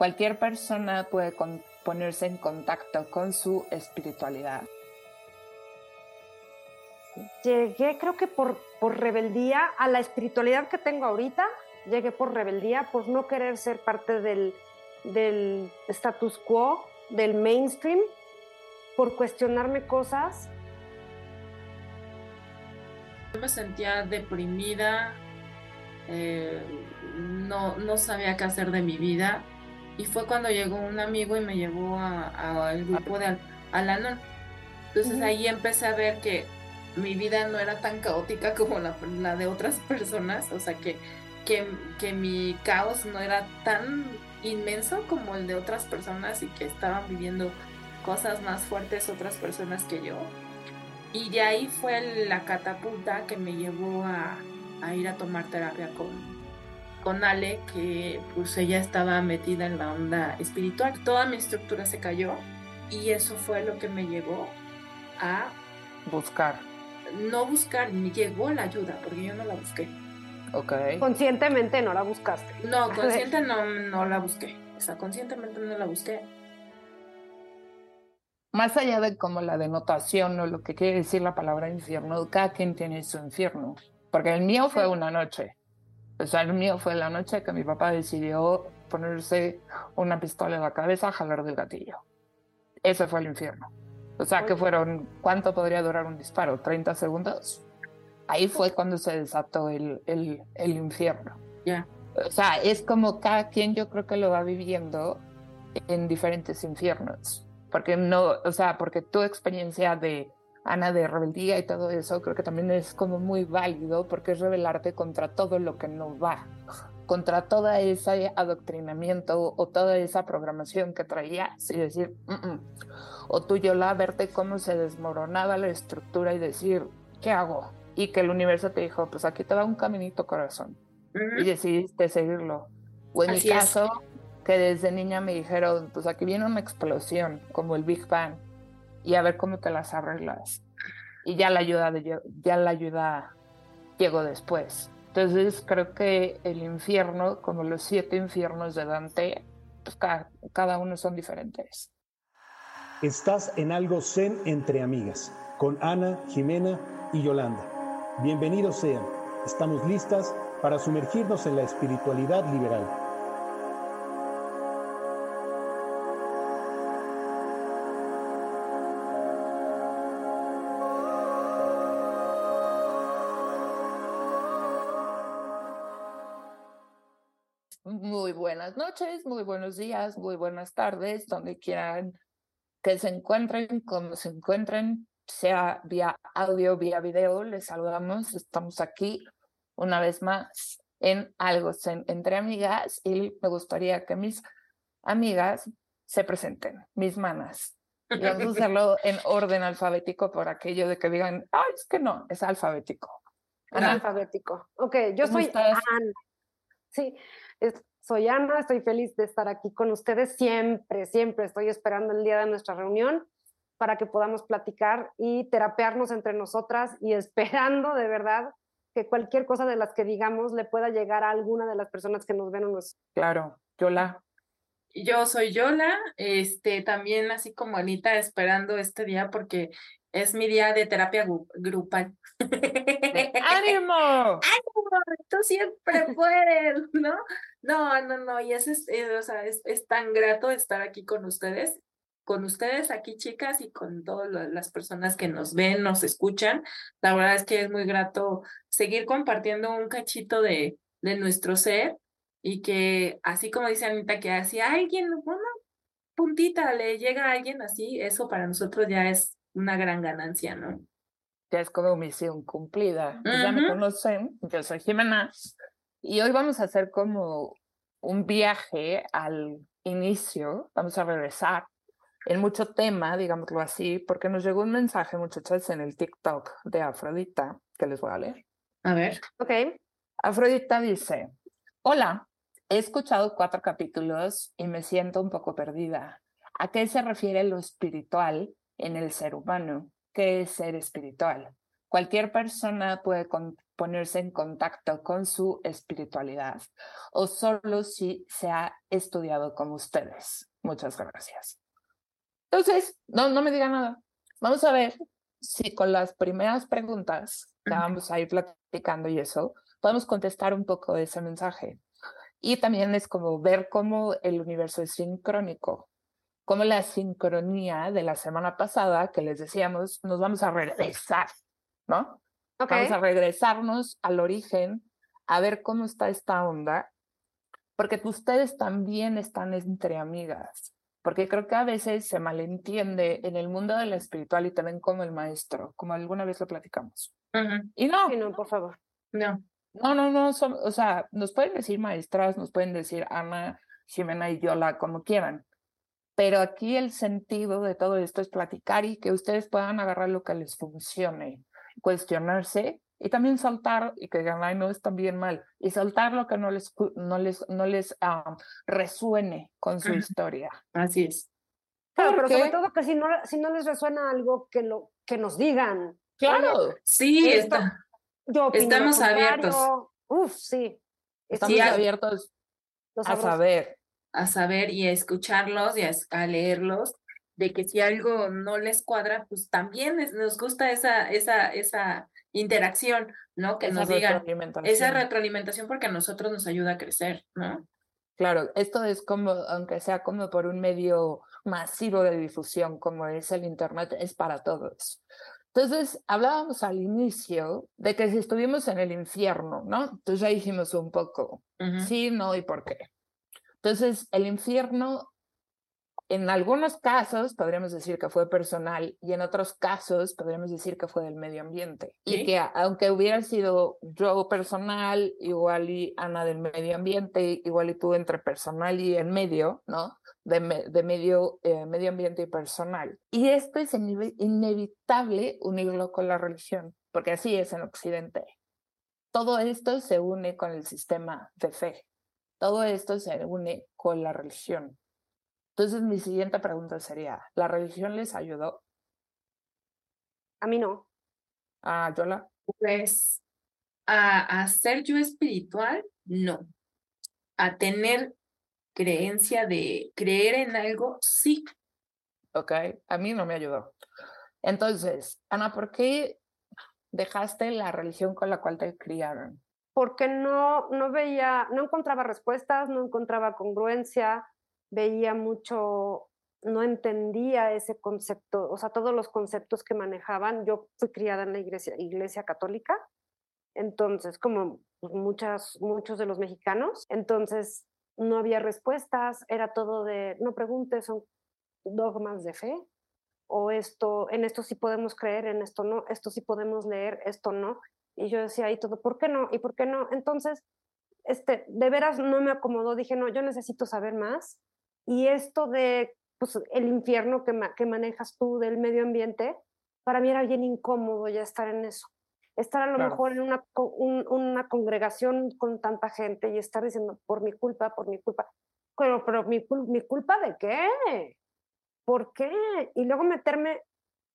cualquier persona puede ponerse en contacto con su espiritualidad. Llegué, creo que por, por rebeldía a la espiritualidad que tengo ahorita, llegué por rebeldía, por no querer ser parte del, del status quo, del mainstream, por cuestionarme cosas. Yo me sentía deprimida, eh, no, no sabía qué hacer de mi vida y fue cuando llegó un amigo y me llevó al grupo de Alanon. Entonces ahí empecé a ver que mi vida no era tan caótica como la, la de otras personas, o sea que, que, que, mi caos no era tan inmenso como el de otras personas y que estaban viviendo cosas más fuertes otras personas que yo. Y de ahí fue la catapulta que me llevó a, a ir a tomar terapia con, con Ale, que pues ella estaba metida en la onda espiritual. Toda mi estructura se cayó y eso fue lo que me llevó a buscar. No buscar, me llegó la ayuda, porque yo no la busqué. Ok. Conscientemente no la buscaste. No, consciente no, no la busqué. O sea, conscientemente no la busqué. Más allá de como la denotación o lo que quiere decir la palabra infierno, cada quien tiene su infierno. Porque el mío fue una noche. O sea, el mío fue la noche que mi papá decidió ponerse una pistola en la cabeza, jalar del gatillo. Ese fue el infierno. O sea, que fueron, ¿cuánto podría durar un disparo? ¿30 segundos? Ahí fue cuando se desató el, el, el infierno. Ya. O sea, es como cada quien yo creo que lo va viviendo en diferentes infiernos. Porque no, o sea, porque tu experiencia de Ana de rebeldía y todo eso, creo que también es como muy válido porque es rebelarte contra todo lo que no va, contra todo ese adoctrinamiento o toda esa programación que traías y decir, o tú, Yola, verte cómo se desmoronaba la estructura y decir, ¿qué hago? Y que el universo te dijo, pues aquí te va un caminito corazón. Y decidiste seguirlo. O en mi caso, que desde niña me dijeron, pues aquí viene una explosión, como el Big Bang y a ver cómo te las arreglas. Y ya la ayuda, ya la ayuda llegó después. Entonces creo que el infierno, como los siete infiernos de Dante, pues cada, cada uno son diferentes. Estás en algo zen entre amigas, con Ana, Jimena y Yolanda. Bienvenidos sean. Estamos listas para sumergirnos en la espiritualidad liberal. Noches, muy buenos días, muy buenas tardes, donde quieran que se encuentren, como se encuentren, sea vía audio, vía video, les saludamos. Estamos aquí una vez más en algo entre amigas y me gustaría que mis amigas se presenten, mis manas. Y vamos a hacerlo en orden alfabético por aquello de que digan, ay, es que no, es alfabético. Alfabético. Ok, yo soy Ana. Sí, soy Ana, estoy feliz de estar aquí con ustedes siempre, siempre estoy esperando el día de nuestra reunión para que podamos platicar y terapearnos entre nosotras y esperando de verdad que cualquier cosa de las que digamos le pueda llegar a alguna de las personas que nos ven o nos... Claro, Yola. Yo soy Yola, este, también así como Anita, esperando este día porque es mi día de terapia grupal. ¡Ánimo! ¡Ánimo! Tú siempre puedes, ¿no? No, no, no, y es, eh, o sea, es, es, tan grato estar aquí con ustedes, con ustedes aquí, chicas, y con todas las personas que nos ven, nos escuchan. La verdad es que es muy grato seguir compartiendo un cachito de, de nuestro ser y que, así como dice Anita, que hacia alguien, una puntita le llega a alguien así, eso para nosotros ya es una gran ganancia, ¿no? Ya es como misión cumplida. Ya me conocen, yo soy Jimena y hoy vamos a hacer como un viaje al inicio, vamos a regresar en mucho tema, digámoslo así, porque nos llegó un mensaje, muchachas, en el TikTok de Afrodita, que les voy a leer. A ver. Ok. Afrodita dice, hola, he escuchado cuatro capítulos y me siento un poco perdida. ¿A qué se refiere lo espiritual en el ser humano. ¿Qué es ser espiritual? Cualquier persona puede ponerse en contacto con su espiritualidad o solo si se ha estudiado como ustedes. Muchas gracias. Entonces, no, no me diga nada. Vamos a ver si con las primeras preguntas que vamos a ir platicando y eso, podemos contestar un poco ese mensaje. Y también es como ver cómo el universo es sincrónico, como la sincronía de la semana pasada que les decíamos, nos vamos a regresar, ¿no? Vamos a regresarnos al origen, a ver cómo está esta onda, porque ustedes también están entre amigas porque creo que a veces se malentiende en el mundo de la espiritual y también como el maestro, como alguna vez lo platicamos. Y no. no, por favor. No. No, no, no, o sea, nos pueden decir maestras, nos pueden decir Ana, Jimena y Yola, como quieran. Pero aquí el sentido de todo esto es platicar y que ustedes puedan agarrar lo que les funcione, cuestionarse y también saltar, y que digan, no es también mal, y saltar lo que no les, no les, no les ah, resuene con su historia. Así es. Claro, pero sobre todo que si no, si no les resuena algo, que, lo, que nos digan. Claro. sí, está. estamos abiertos. Uf, sí. Estamos abiertos a saber. A saber y a escucharlos y a, leerlos de que si algo no les cuadra, pues también nos gusta esa, esa, esa interacción, ¿no? Que nos digan esa retroalimentación porque a nosotros nos ayuda a crecer, ¿no? Claro, esto es como, aunque sea como por un medio masivo de difusión como es el Internet, es para todos. Entonces, hablábamos al inicio de que si estuvimos en el infierno, ¿no? Entonces ya dijimos un poco, sí, no y por qué. Entonces, el infierno en algunos casos podríamos decir que fue personal y en otros casos podríamos decir que fue del medio ambiente. Y que aunque hubiera sido yo personal, igual y Ana del medio ambiente, igual y tú entre personal y en medio, ¿no? De, de medio, eh, medio ambiente y personal. Y esto es inevitable unirlo con la religión, porque así es en Occidente. Todo esto se une con el sistema de fe. Todo esto se une con la religión. Entonces, mi siguiente pregunta sería, ¿la religión les ayudó? A mí no. ¿A Yola? Pues, a, a ser yo espiritual, no. A tener creencia de creer en algo, sí. Ok, a mí no me ayudó. Entonces, Ana, ¿por qué dejaste la religión con la cual te criaron? Porque no, no veía, no encontraba respuestas, no encontraba congruencia, veía mucho, no entendía ese concepto, o sea, todos los conceptos que manejaban. Yo fui criada en la iglesia, iglesia católica, entonces, como muchas, muchos de los mexicanos, entonces no había respuestas, era todo de, no preguntes, son dogmas de fe, o esto, en esto sí podemos creer, en esto no, esto sí podemos leer, esto no. Y yo decía ahí todo, ¿por qué no? ¿Y por qué no? Entonces, este, de veras no me acomodó, dije, no, yo necesito saber más. Y esto de pues, el infierno que, que manejas tú del medio ambiente, para mí era bien incómodo ya estar en eso. Estar a lo mejor en una, una congregación con tanta gente y estar diciendo, por mi culpa, por mi culpa. Pero, pero mi, mi culpa de qué? ¿Por qué? Y luego meterme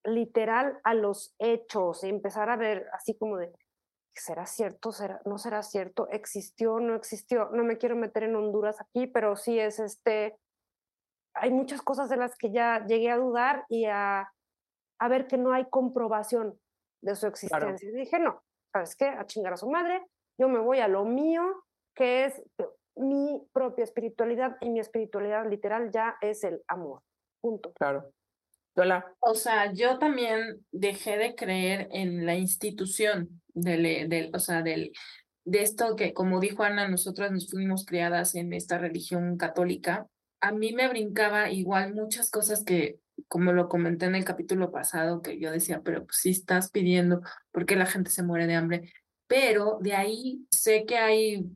literal a los hechos y empezar a ver así como de, ¿será cierto? ¿Será, ¿No será cierto? ¿Existió? ¿No existió? No me quiero meter en Honduras aquí, pero sí es este, hay muchas cosas de las que ya llegué a dudar y a, a ver que no hay comprobación de su existencia. Y dije, no, ¿sabes qué? A chingar a su madre, yo me voy a lo mío, que es mi propia espiritualidad y mi espiritualidad literal ya es el amor. Punto. Claro. Hola. O sea, yo también dejé de creer en la institución del, del, o sea, del, de esto que, como dijo Ana, nosotras nos fuimos criadas en esta religión católica a mí me brincaba igual muchas cosas que, como lo comenté en el capítulo pasado, que yo decía, pero pues, si estás pidiendo, ¿por qué la gente se muere de hambre? Pero de ahí sé que hay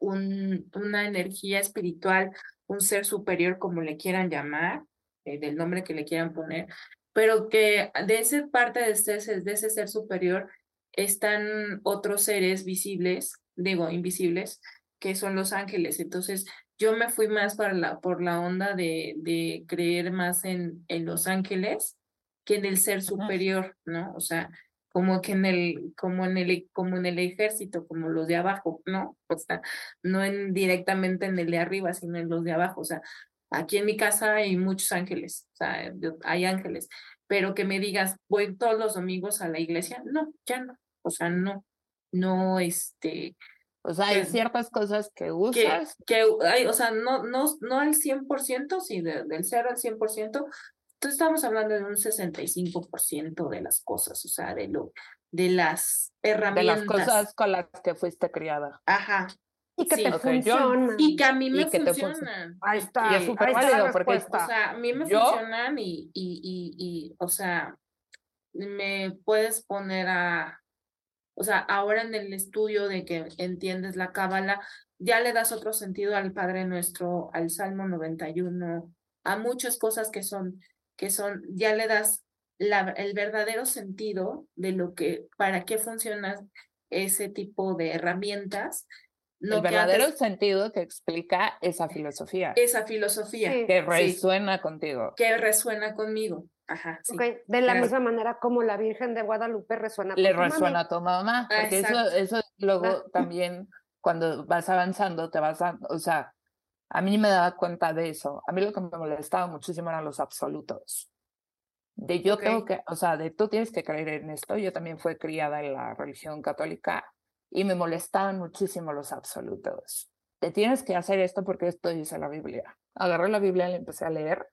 un, una energía espiritual, un ser superior, como le quieran llamar, eh, del nombre que le quieran poner, pero que de esa parte de ese, de ese ser superior están otros seres visibles, digo, invisibles, que son los ángeles. Entonces, yo me fui más para la, por la onda de, de creer más en, en los ángeles que en el ser superior, ¿no? O sea, como que en el, como en el, como en el ejército, como los de abajo, ¿no? O sea, no en directamente en el de arriba, sino en los de abajo. O sea, aquí en mi casa hay muchos ángeles, o sea, hay ángeles, pero que me digas, voy todos los domingos a la iglesia, no, ya no, o sea, no, no, este. O sea, hay ciertas cosas que usas. Que, hay, o sea, no, no, no al 100%, sí, del 0 al 100%, entonces estamos hablando de un 65% de las cosas, o sea, de lo de las herramientas. De las cosas con las que fuiste criada. Ajá. Y que te funcionan. Y que a mí me funcionan. Ahí está. Y es súper válido porque o sea, a mí me funcionan y, y, y, y, o sea, me puedes poner a, o sea, ahora en el estudio de que entiendes la cábala, ya le das otro sentido al Padre Nuestro, al Salmo 91, a muchas cosas que son que son, ya le das la, el verdadero sentido de lo que, para qué funciona ese tipo de herramientas. el verdadero sentido que explica esa filosofía. Esa filosofía. que resuena contigo. Que resuena conmigo. Ajá. De la misma manera como la Virgen de Guadalupe resuena con Le resuena a tu mamá. Porque eso, eso luego también, cuando vas avanzando, te vas a, o sea, a mí me daba cuenta de eso. A mí lo que me molestaba muchísimo eran los absolutos. De yo tengo que, o sea, de tú tienes que creer en esto. Yo también fui criada en la religión católica y me molestaban muchísimo los absolutos. Te tienes que hacer esto porque esto dice la Biblia. Agarré la Biblia y la empecé a leer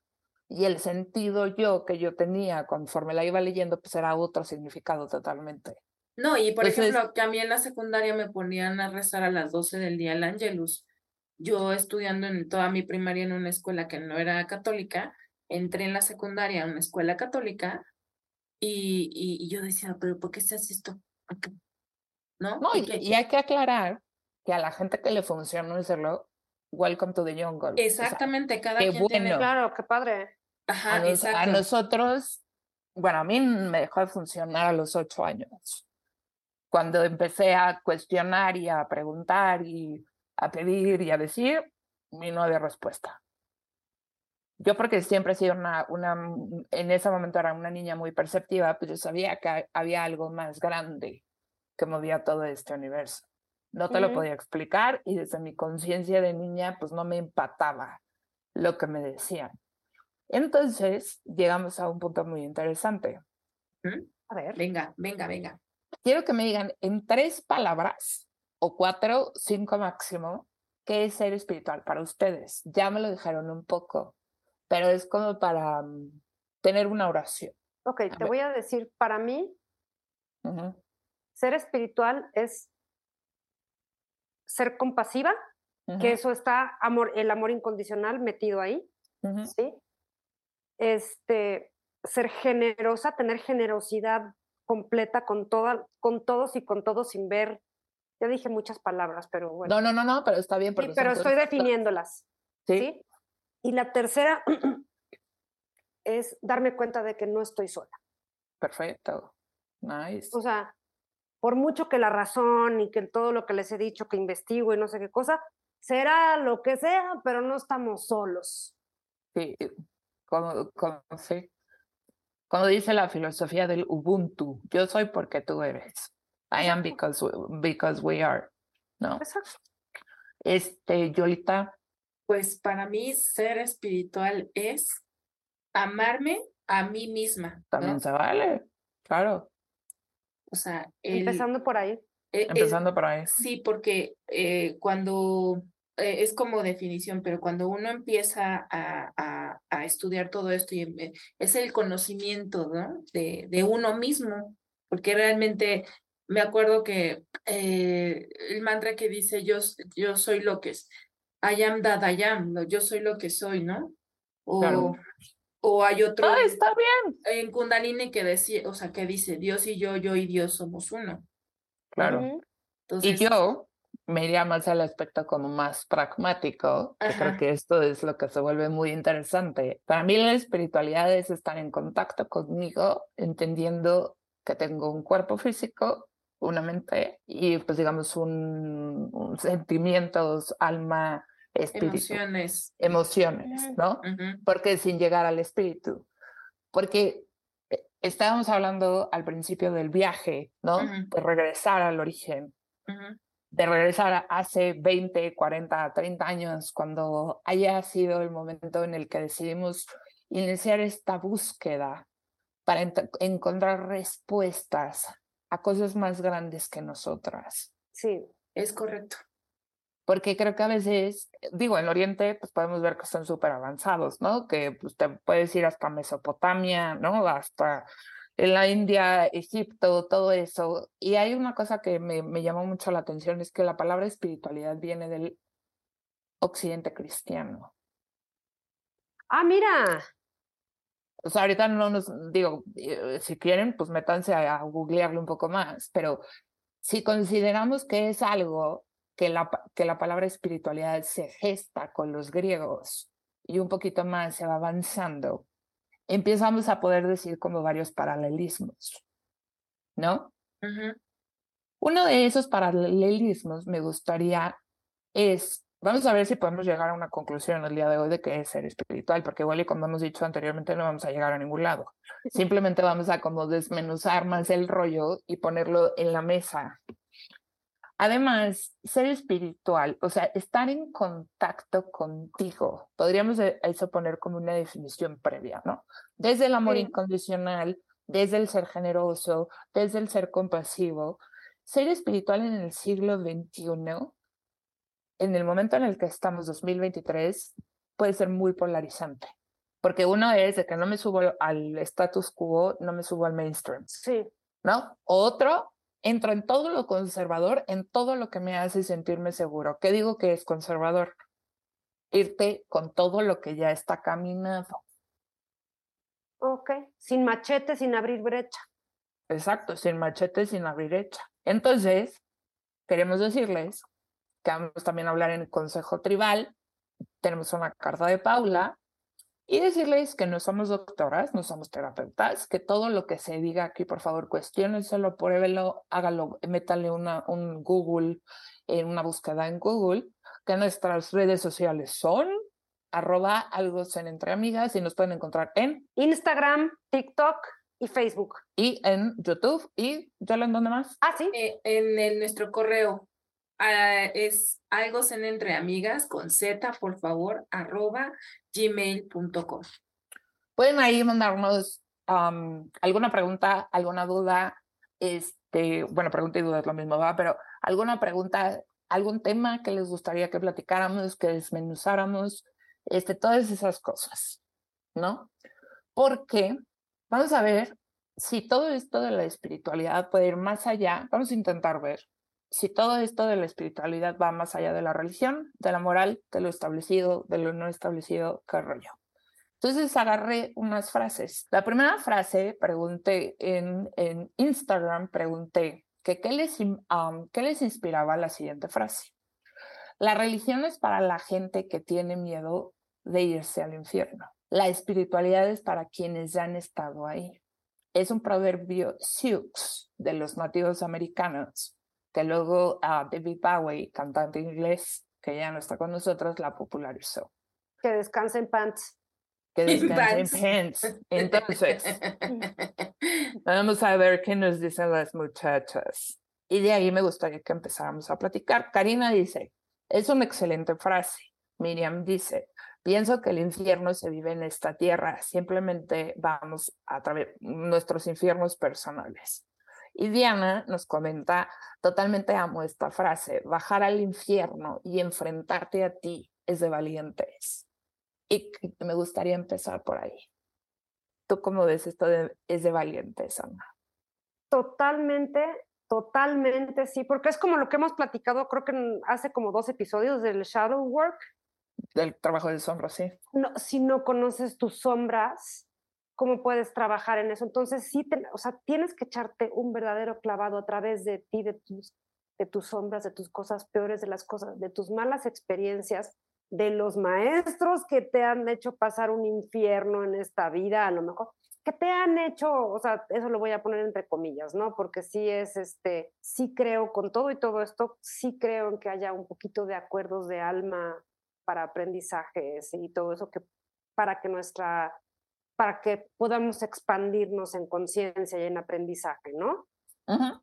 y el sentido yo que yo tenía conforme la iba leyendo pues era otro significado totalmente. No, y por ejemplo, que a mí en la secundaria me ponían a rezar a las 12 del día el Angelus yo estudiando en toda mi primaria en una escuela que no era católica, entré en la secundaria a una escuela católica y, y, yo decía, pero ¿por qué se hace esto? ¿No? y, hay que aclarar que a la gente que le funciona decirlo, welcome to the jungle. Exactamente, cada quien tiene... Claro, qué padre. Ajá, a, a nosotros, bueno, a mí me dejó de funcionar a los ocho años. Cuando empecé a cuestionar y a preguntar y a pedir y a decir, y no había respuesta. Yo porque siempre he sido una, una, en ese momento era una niña muy perceptiva, pues yo sabía que había algo más grande que movía todo este universo. No te lo podía explicar y desde mi conciencia de niña, pues no me empataba lo que me decían. Entonces, llegamos a un punto muy interesante. A ver, venga, venga, venga. Quiero que me digan en tres palabras o cuatro, cinco máximo, ¿qué es ser espiritual para ustedes? Ya me lo dijeron un poco, pero es como para mm, tener una oración. Ok, te voy a decir, para mí, ser espiritual es ser compasiva, que eso está amor, el amor incondicional metido ahí, ¿sí? Este, ser generosa, tener generosidad completa con, toda, con todos y con todos sin ver ya dije muchas palabras, pero bueno. No, no, no, no, pero está bien. Sí, pero estoy definiéndolas. ¿Sí? Y la tercera es darme cuenta de que no estoy sola. Perfecto. Nice. O sea, por mucho que la razón y que todo lo que les he dicho, que investigo y no sé qué cosa, será lo que sea, pero no estamos solos. Sí, como, sí. Cuando dice la filosofía del Ubuntu, yo soy porque tú eres. I am because, because we are, ¿no? Exacto. Este, Yolita. Pues para mí ser espiritual es amarme a mí misma. También se vale, claro. O sea, empezando por ahí. E, empezando por ahí. Sí, porque eh, cuando eh, es como definición, pero cuando uno empieza a, a, a estudiar todo esto y em, es el conocimiento ¿no? de, de uno mismo, porque realmente me acuerdo que eh, el mantra que dice yo, yo soy lo que es, I am that I am, yo soy lo que soy, ¿no? O, o hay otro. Ah, está bien. En Kundalini que decía, o sea, que dice Dios y yo, yo y Dios somos uno. Claro. y yo me iría más al aspecto como más pragmático, que creo que esto es lo que se vuelve muy interesante. Para mí la espiritualidad es estar en contacto conmigo, entendiendo que tengo un cuerpo físico una mente y pues digamos un, sentimientos, alma, espíritu. Emociones. Emociones, ¿no? Porque sin llegar al espíritu. Porque eh, estábamos hablando al principio del viaje, ¿no? De regresar al origen, de regresar hace 20, 40, 30 años, cuando haya sido el momento en el que decidimos iniciar esta búsqueda para encontrar respuestas a cosas más grandes que nosotras. Sí, es correcto. Porque creo que a veces, digo, en Oriente, pues podemos ver que están súper avanzados, ¿no? Que pues, te puedes ir hasta Mesopotamia, ¿no? Hasta en la India, Egipto, todo eso. Y hay una cosa que me, me llamó mucho la atención, es que la palabra espiritualidad viene del occidente cristiano. Ah, mira. O sea, ahorita no nos digo, eh, si quieren, pues métanse a, a googlearlo un poco más, pero si consideramos que es algo que la, que la palabra espiritualidad se gesta con los griegos y un poquito más se va avanzando, empezamos a poder decir como varios paralelismos, ¿no? Uno de esos paralelismos me gustaría es, vamos a ver si podemos llegar a una conclusión el día de hoy de qué es ser espiritual, porque igual y como hemos dicho anteriormente no vamos a llegar a ningún lado. Simplemente vamos a como desmenuzar más el rollo y ponerlo en la mesa. Además, ser espiritual, o sea, estar en contacto contigo, podríamos e, eso poner como una definición previa, ¿no? Desde el amor incondicional, desde el ser generoso, desde el ser compasivo. Ser espiritual en el siglo XXI, en el momento en el que estamos, 2023, puede ser muy polarizante. Porque uno es de que no me subo al status quo, no me subo al mainstream. Sí. ¿No? Otro entro en todo lo conservador, en todo lo que me hace sentirme seguro. ¿Qué digo que es conservador? Irte con todo lo que ya está caminado. Ok, sin machete, sin abrir brecha. Exacto, sin machete, sin abrir brecha. Entonces, queremos decirles que vamos también a hablar en el Consejo Tribal. Tenemos una carta de Paula y decirles que no somos doctoras, no somos terapeutas, que todo lo que se diga aquí, por favor, cuestionenselo, pruébelo, hágalo, métale una, un Google, en una búsqueda en Google, que nuestras redes sociales son arroba algo en entre amigas y nos pueden encontrar en Instagram, TikTok y Facebook. Y en YouTube y ya en dónde más. Ah, sí. Eh, en nuestro correo uh, es algo en entre amigas con Z, por favor, arroba gmail.com. Pueden ahí mandarnos alguna pregunta, alguna duda, este, bueno, pregunta y duda es lo mismo, ¿va? Pero alguna pregunta, algún tema que les gustaría que platicáramos, que desmenuzáramos, este, todas esas cosas, ¿no? Porque vamos a ver si todo esto de la espiritualidad puede ir más allá, vamos a intentar ver si todo esto de la espiritualidad va más allá de la religión, de la moral, de lo establecido, de lo no establecido, qué rollo. Entonces agarré unas frases. La primera frase, pregunté en, Instagram, pregunté que qué les, qué les inspiraba la siguiente frase. La religión es para la gente que tiene miedo de irse al infierno. La espiritualidad es para quienes ya han estado ahí. Es un proverbio Sioux de los nativos americanos que luego uh, David Bowie, cantante inglés, que ya no está con nosotros, la popularizó. Que descanse en pants. Que descanse en pants. Entonces, vamos a ver qué nos dicen las muchachas. Y de ahí me gustaría que empezáramos a platicar. Karina dice, es una excelente frase. Miriam dice, pienso que el infierno se vive en esta tierra, simplemente vamos a través nuestros infiernos personales. Y Diana nos comenta, totalmente amo esta frase, bajar al infierno y enfrentarte a ti es de valientes. Y me gustaría empezar por ahí. ¿Tú cómo ves esto de, es de valientes, Ana? Totalmente, totalmente, sí, porque es como lo que hemos platicado, creo que hace como dos episodios del shadow work. Del trabajo de sombra, sí. No, si no conoces tus sombras, cómo puedes trabajar en eso. Entonces, sí, o sea, tienes que echarte un verdadero clavado a través de ti, de tus, de tus sombras, de tus cosas peores, de las cosas, de tus malas experiencias, de los maestros que te han hecho pasar un infierno en esta vida, a lo mejor, que te han hecho, o sea, eso lo voy a poner entre comillas, ¿no? Porque sí es, este, sí creo con todo y todo esto, sí creo en que haya un poquito de acuerdos de alma para aprendizajes y todo eso que para que nuestra para que podamos expandirnos en conciencia y en aprendizaje, ¿no?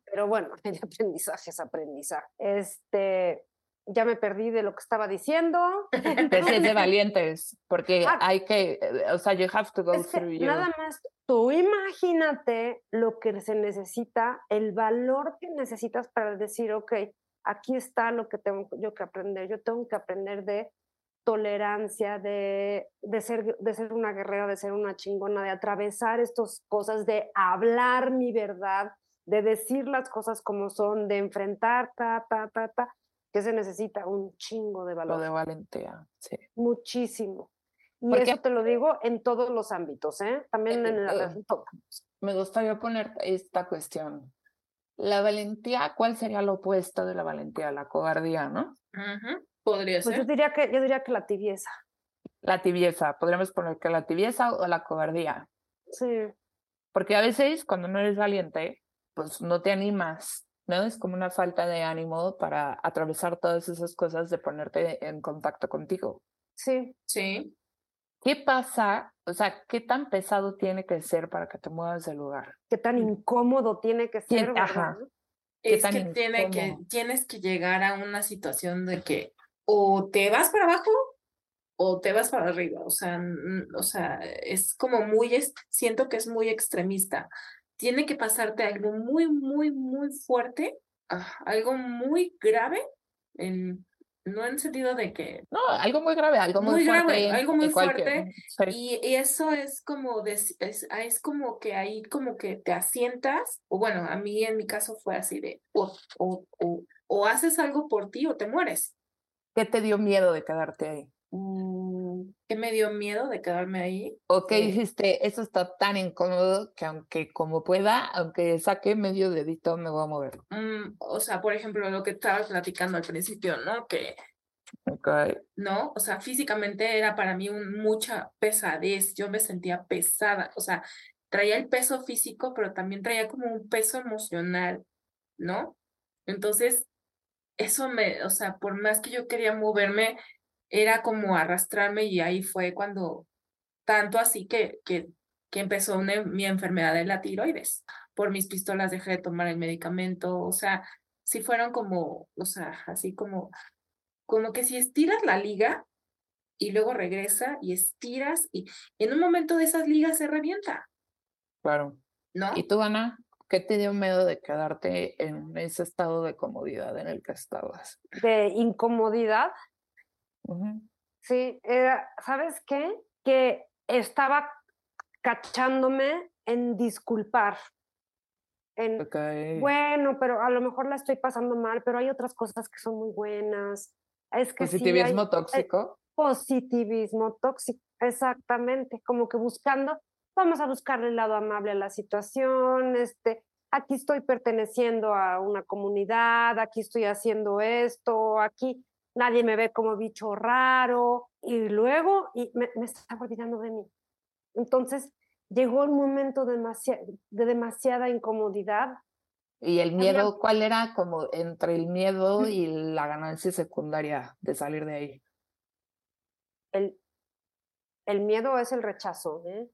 Pero bueno, el aprendizaje es aprendizaje. Este, ya me perdí de lo que estaba diciendo. Empecé de valientes, porque ah. hay que, eh, o sea, you have to go through you. Nada más, tú imagínate lo que se necesita, el valor que necesitas para decir, ok, aquí está lo que tengo yo que aprender. Yo tengo que aprender de tolerancia, de, de, ser, de ser una guerrera, de ser una chingona, de atravesar estas cosas, de hablar mi verdad, de decir las cosas como son, de enfrentar, ta, ta, ta, ta, que se necesita un chingo de valor. de valentía, sí. Muchísimo. Y eso te lo digo en todos los ámbitos, ¿eh? También en el... Eh, me gustaría poner esta cuestión. La valentía, ¿cuál sería lo opuesto de la valentía? La cobardía, ¿no? Podría pues ser. Yo diría, que, yo diría que la tibieza. La tibieza, podríamos poner que la tibieza o la cobardía. Sí. Porque a veces cuando no eres valiente, pues no te animas, ¿no? Es como una falta de ánimo para atravesar todas esas cosas de ponerte en contacto contigo. Sí. Sí. ¿Qué pasa? O sea, ¿qué tan pesado tiene que ser para que te muevas del lugar? ¿Qué tan incómodo tiene que ser? Ajá. Es que, tiene que tienes que llegar a una situación de que o te vas para abajo o te vas para arriba. O sea, o sea, es como muy, siento que es muy extremista tiene que pasarte algo muy, muy, muy fuerte, ah, algo muy grave, en, no en sentido de que... No, algo muy grave, algo muy, grave, algo muy fuerte. Y, eso es como, de, es, es, como que ahí como que te asientas, o bueno, a mí en mi caso fue así de, o, o, o, o haces algo por ti o te mueres. ¿Qué te dio miedo de quedarte ahí? Mm, ¿Qué me dio miedo de quedarme ahí? ¿O qué dijiste? Eso está tan incómodo que aunque como pueda, aunque saque medio dedito, me voy a mover. Mm, o sea, por ejemplo, lo que estabas platicando al principio, ¿no? Que Okay. ¿no? O sea, físicamente era para mí un, mucha pesadez, yo me sentía pesada, o sea, traía el peso físico, pero también traía como un peso emocional, ¿no? Entonces, eso me, o sea, por más que yo quería moverme, era como arrastrarme y ahí fue cuando, tanto así que, que, que empezó mi enfermedad de la tiroides. Por mis pistolas dejé de tomar el medicamento, o sea, sí fueron como, o sea, así como, como que si estiras la liga y luego regresa y estiras y en un momento de esas ligas se revienta. Claro. ¿No? ¿Y tú, Ana? ¿Qué te dio miedo de quedarte en ese estado de comodidad en el que estabas? De incomodidad. Sí, ¿sabes qué? Que estaba cachándome en disculpar. En, Bueno, pero a lo mejor la estoy pasando mal, pero hay otras cosas que son muy buenas. Es que positivismo tóxico. positivismo tóxico, exactamente, como que buscando, vamos a buscarle el lado amable a la situación, este, aquí estoy perteneciendo a una comunidad, aquí estoy haciendo esto, aquí nadie me ve como bicho raro y luego y me, estaba olvidando de mí. Entonces llegó un momento de demasiada incomodidad. ¿Y el miedo cuál era como entre el miedo y la ganancia secundaria de salir de ahí? El, el miedo es el rechazo. ¿eh?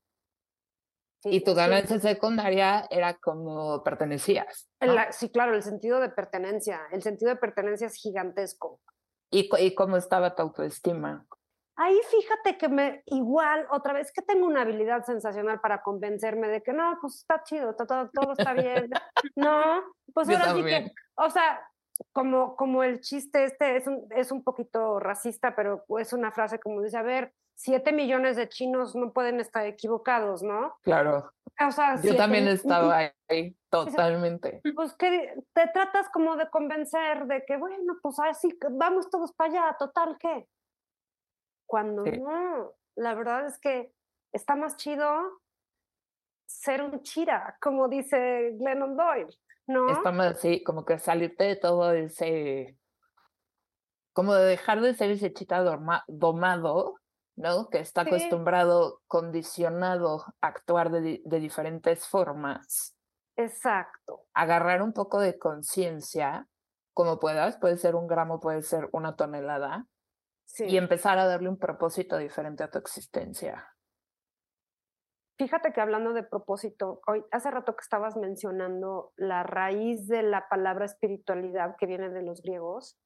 Y tu ganancia secundaria era como pertenecías. sí, claro, el sentido de pertenencia. El sentido de pertenencia es gigantesco. ¿Y, cómo estaba tu autoestima? Ahí fíjate que me igual, otra vez que tengo una habilidad sensacional para convencerme de que no, pues está chido, todo, todo está bien. no, pues ahora sí que, o sea, como, como el chiste este es un, es un poquito racista, pero es una frase como dice, a ver, siete millones de chinos no pueden estar equivocados, ¿no? Claro. O sea, Yo también estaba ahí, totalmente. Pues que te tratas como de convencer de que, bueno, pues así, vamos todos para allá, total, ¿qué? Cuando no, la verdad es que está más chido ser un chira, como dice Glennon Doyle, ¿no? Está más así, como que salirte de todo ese, como de dejar de ser ese chita domado ¿no? Que está acostumbrado, condicionado a actuar de, diferentes formas. Exacto. Agarrar un poco de conciencia, como puedas, puede ser un gramo, puede ser una tonelada, y empezar a darle un propósito diferente a tu existencia. fíjate que hablando de propósito, hoy, hace rato que estabas mencionando la raíz de la palabra espiritualidad que viene de los griegos,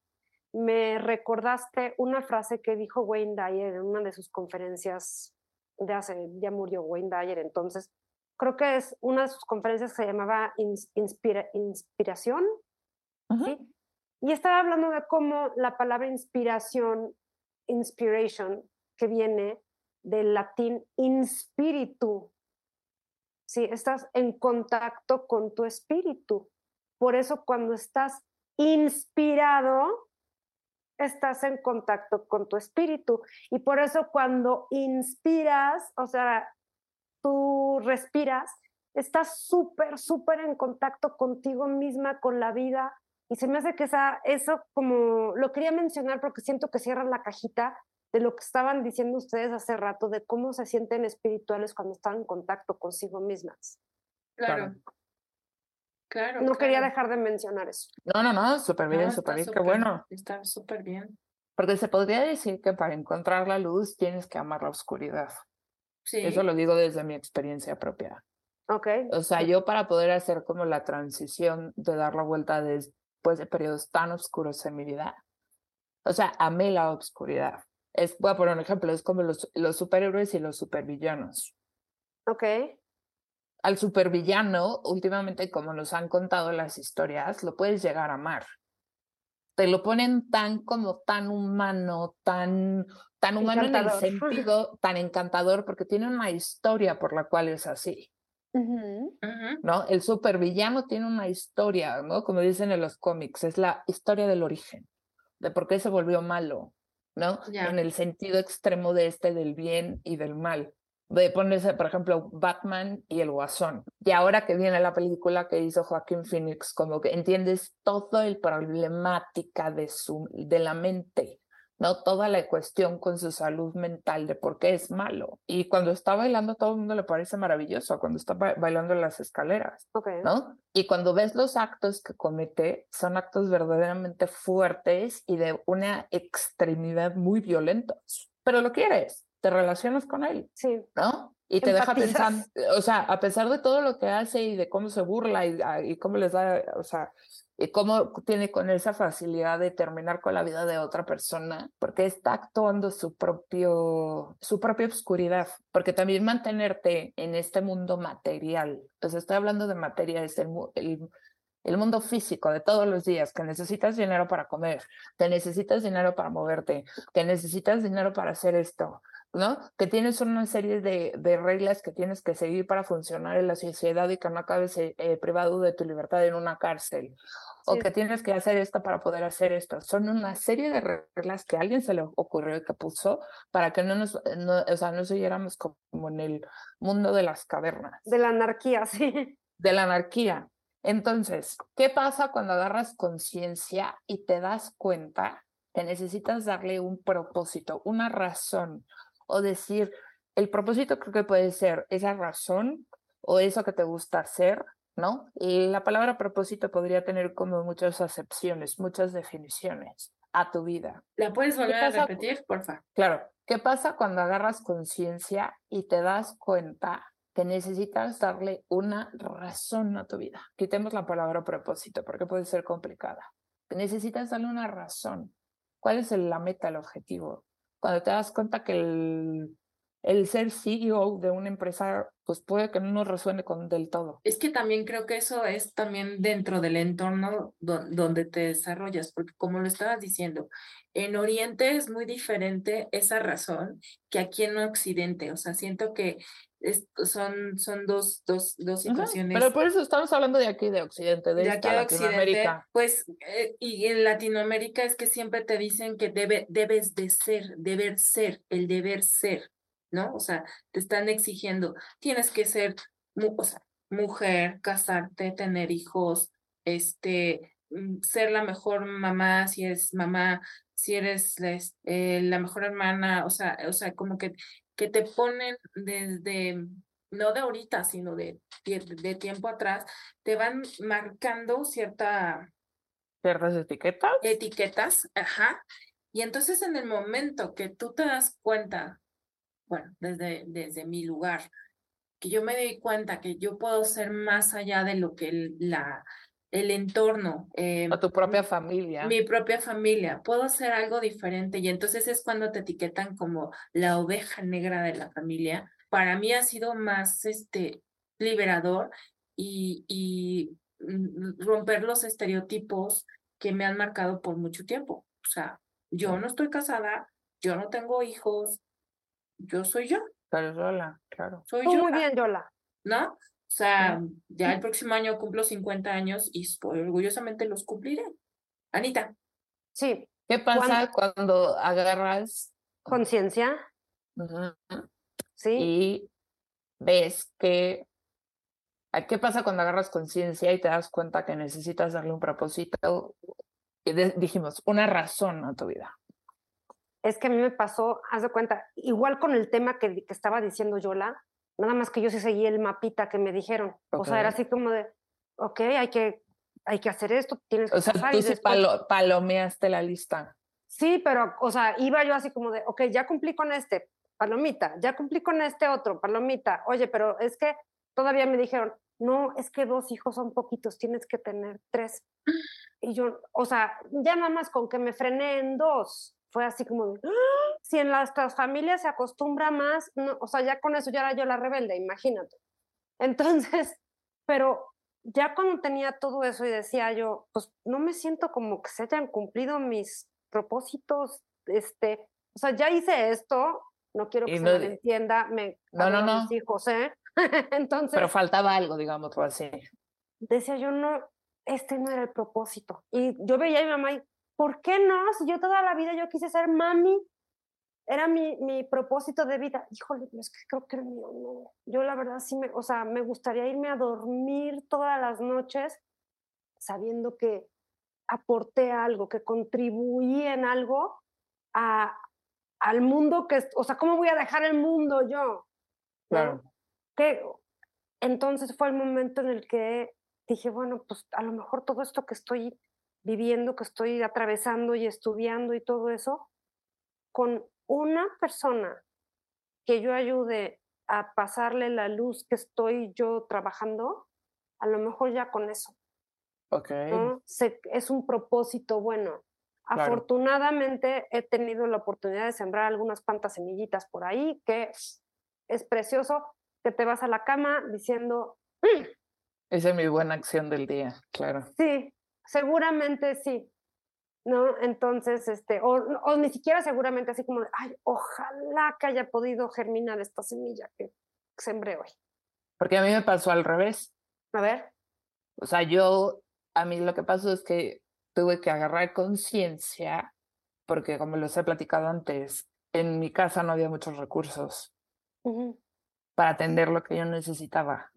me recordaste una frase que dijo Wayne Dyer en una de sus conferencias de hace, ya murió Wayne Dyer, entonces creo que es una de sus conferencias que se llamaba Inspiración, y estaba hablando de cómo la palabra inspiración, inspiration, que viene del latín inspiritu, ¿sí? estás en contacto con tu espíritu. Por eso cuando estás inspirado, estás en contacto con tu espíritu. Y por eso cuando inspiras, o sea, tú respiras, estás súper, súper en contacto contigo misma, con la vida. Y se me hace que esa, eso como lo quería mencionar porque siento que cierra la cajita de lo que estaban diciendo ustedes hace rato, de cómo se sienten espirituales cuando están en contacto consigo mismas. Claro. Claro. No quería dejar de mencionar eso. No, no, no, súper bien, súper bien, qué bueno. Está súper bien. Porque se podría decir que para encontrar la luz tienes que amar la oscuridad. Sí. Eso lo digo desde mi experiencia propia. Ok. O sea, yo para poder hacer como la transición de dar la vuelta después de periodos tan oscuros en mi vida, o sea, amé la oscuridad. Es, voy a poner un ejemplo, es como los, los superhéroes y los supervillanos. Ok. Al supervillano, últimamente, como nos han contado las historias, lo puedes llegar a amar. Te lo ponen tan como tan humano, tan, tan humano en el sentido, tan encantador, porque tiene una historia por la cual es así. ¿No? El supervillano tiene una historia, ¿no? Como dicen en los cómics, es la historia del origen, de por qué se volvió malo, ¿no? En el sentido extremo de este del bien y del mal. De ponerse, por ejemplo, Batman y el Guasón. Y ahora que viene la película que hizo Joaquín Phoenix, como que entiendes todo el problemática de, su, de la mente, ¿no? Toda la cuestión con su salud mental de por qué es malo. Y cuando está bailando, todo el mundo le parece maravilloso, cuando está bailando en las escaleras, ¿no? Y cuando ves los actos que comete, son actos verdaderamente fuertes y de una extremidad muy violentos. Pero lo quieres, te relacionas con él, sí. ¿no? Y te deja pensando, o sea, a pesar de todo lo que hace y de cómo se burla y, ah, y cómo les da, o sea, y cómo tiene con esa facilidad de terminar con la vida de otra persona, porque está actuando su propio, su propia oscuridad, porque también mantenerte en este mundo material, pues estoy hablando de materia, es el, el, el mundo físico de todos los días, que necesitas dinero para comer, que necesitas dinero para moverte, que necesitas dinero para hacer esto, ¿no? Que tienes una serie de, de, reglas que tienes que seguir para funcionar en la sociedad y que no acabes eh, privado de tu libertad en una cárcel. O que tienes que hacer esto para poder hacer esto. Son una serie de reglas que a alguien se le ocurrió y que puso para que no nos, no, o sea, no siguiéramos como en el mundo de las cavernas. De la anarquía, sí. De la anarquía. Entonces, ¿qué pasa cuando agarras conciencia y te das cuenta que necesitas darle un propósito, una razón, o decir, el propósito creo que puede ser esa razón o eso que te gusta hacer, ¿no? Y la palabra propósito podría tener como muchas acepciones, muchas definiciones a tu vida. ¿La puedes volver a repetir, porfa? Claro. ¿Qué pasa cuando agarras conciencia y te das cuenta que necesitas darle una razón a tu vida? Quitemos la palabra propósito porque puede ser complicada. Necesitas darle una razón. ¿Cuál es la meta, el objetivo? Cuando te das cuenta que el, el ser CEO de una empresa, pues puede que no nos resuene con del todo. Es que también creo que eso es también dentro del entorno donde te desarrollas, porque como lo estabas diciendo, en Oriente es muy diferente esa razón que aquí en Occidente. O sea, siento que son, son dos, dos, dos situaciones. pero por eso estamos hablando de aquí, de Occidente, de, aquí Latinoamérica. Pues, eh, y en Latinoamérica es que siempre te dicen que debe, debes de ser, deber ser, el deber ser, ¿no? O sea, te están exigiendo, tienes que ser, o sea, mujer, casarte, tener hijos, este, mm, ser la mejor mamá si es mamá, si eres la, eh, la mejor hermana, o sea, o sea, como que que te ponen desde, no de ahorita, sino de, de, tiempo atrás, te van marcando cierta... ¿Ciertas etiquetas? Etiquetas, ajá. Y entonces en el momento que tú te das cuenta, bueno, desde, desde mi lugar, que yo me di cuenta que yo puedo ser más allá de lo que la, el entorno. Eh, tu propia familia. Mi propia familia. Puedo hacer algo diferente y entonces es cuando te etiquetan como la oveja negra de la familia. Para mí ha sido más este, liberador y, y mm, romper los estereotipos que me han marcado por mucho tiempo. O sea, yo no estoy casada, yo no tengo hijos, yo soy yo. Pero Yola, claro. Soy yo. Muy bien, Yola. ¿No? O sea, ya el próximo año cumplo 50 años y orgullosamente los cumpliré. Anita. Sí. ¿Qué pasa cuando, agarras conciencia? Sí. Y ves que ¿Qué pasa cuando agarras conciencia y te das cuenta que necesitas darle un propósito? Y dijimos, una razón a tu vida. Es que a mí me pasó, haz de cuenta, igual con el tema que, que estaba diciendo Yola, nada más que yo sí seguí el mapita que me dijeron. O sea, era así como de, ok, hay que, hay que hacer esto, tienes que O sea, tú sí palomeaste la lista. Sí, pero, o sea, iba yo así como de, ok, ya cumplí con este, palomita, ya cumplí con este otro, palomita. Oye, pero es que todavía me dijeron, no, es que dos hijos son poquitos, tienes que tener tres. Y yo, o sea, ya nada más con que me frené en dos, fue así como, ¡Ah! si en las familias se acostumbra más, no, o sea, ya con eso ya era yo la rebelde, imagínate. Entonces, pero ya cuando tenía todo eso y decía yo, pues no me siento como que se hayan cumplido mis propósitos, este, o sea, ya hice esto, no quiero que se me entienda, me no, no, no. hijos, ¿eh? Entonces. Pero faltaba algo, digamos, así. Decía yo, no, este no era el propósito. Y yo veía a mi mamá y, ¿por qué no? Si yo toda la vida yo quise ser mami, era mi, mi propósito de vida. Híjole, es que creo que mío no. Yo la verdad sí me, o sea, me gustaría irme a dormir todas las noches sabiendo que aporté algo, que contribuí en algo a, al mundo que, o sea, ¿cómo voy a dejar el mundo yo? Claro que entonces fue el momento en el que dije, bueno, pues a lo mejor todo esto que estoy viviendo, que estoy atravesando y estudiando y todo eso, con una persona que yo ayude a pasarle la luz que estoy yo trabajando, a lo mejor ya con eso. Ok. es un propósito bueno. Afortunadamente he tenido la oportunidad de sembrar algunas cuantas semillitas por ahí, que es precioso, que te vas a la cama diciendo... Mm". Esa es mi buena acción del día, claro. Sí, seguramente sí. ¿No? Entonces, este, o, o ni siquiera seguramente así como, ay, ojalá que haya podido germinar esta semilla que sembré hoy. Porque a mí me pasó al revés. A ver. O sea, yo, a mí lo que pasó es que tuve que agarrar conciencia, porque como les he platicado antes, en mi casa no había muchos recursos para atender lo que yo necesitaba.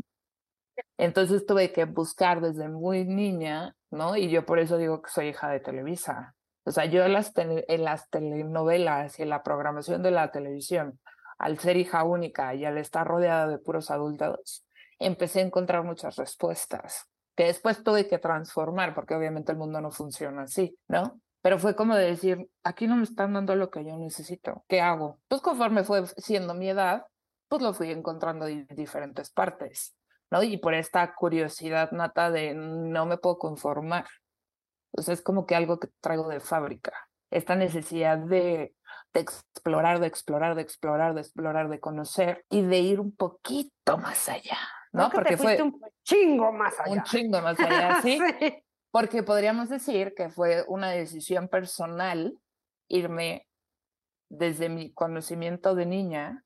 Entonces tuve que buscar desde muy niña, ¿no? Y yo por eso digo que soy hija de Televisa. O sea, yo en las, en las telenovelas y en la programación de la televisión, al ser hija única y al estar rodeada de puros adultos, empecé a encontrar muchas respuestas que después tuve que transformar, porque obviamente el mundo no funciona así, ¿no? Pero fue como de decir, aquí no me están dando lo que yo necesito, ¿qué hago? Pues conforme fue siendo mi edad, pues lo fui encontrando en diferentes partes, ¿no? Y por esta curiosidad nata de no me puedo conformar. O sea, es como que algo que traigo de fábrica. Esta necesidad de, de explorar, de explorar, de explorar, de explorar, de conocer y de ir un poquito más allá, ¿no? Porque fue un chingo más allá. Un chingo más allá, ¿sí? sí. Porque podríamos decir que fue una decisión personal irme desde mi conocimiento de niña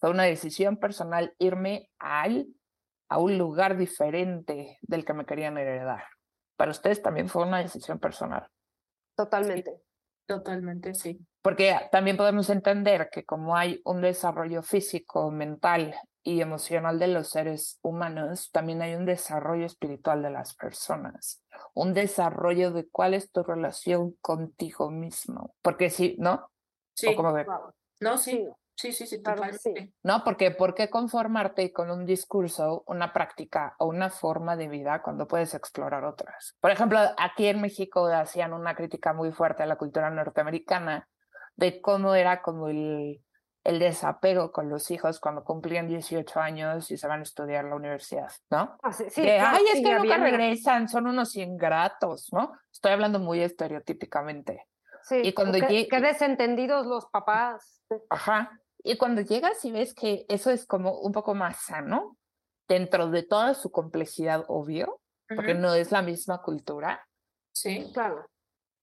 fue una decisión personal irme al, a un lugar diferente del que me querían heredar. Para ustedes también fue una decisión personal. Totalmente. Totalmente, sí. Porque también podemos entender que como hay un desarrollo físico, mental y emocional de los seres humanos, también hay un desarrollo espiritual de las personas, un desarrollo de cuál es tu relación contigo mismo. Porque sí, ¿no? Sí. No, sí. Sí, sí, sí, totalmente. No, porque ¿por qué conformarte con un discurso, una práctica o una forma de vida cuando puedes explorar otras? Por ejemplo, aquí en México hacían una crítica muy fuerte a la cultura norteamericana de cómo era como el, el desapego con los hijos cuando cumplían 18 años y se van a estudiar a la universidad, ¿no? Ah, sí, que, ay, es que nunca regresan, son unos ingratos, ¿no? Estoy hablando muy estereotípicamente. Sí, y cuando que, desentendidos los papás. Ajá. Y cuando llegas y ves que eso es como un poco más sano, dentro de toda su complejidad, obvio, porque no es la misma cultura. Sí, claro.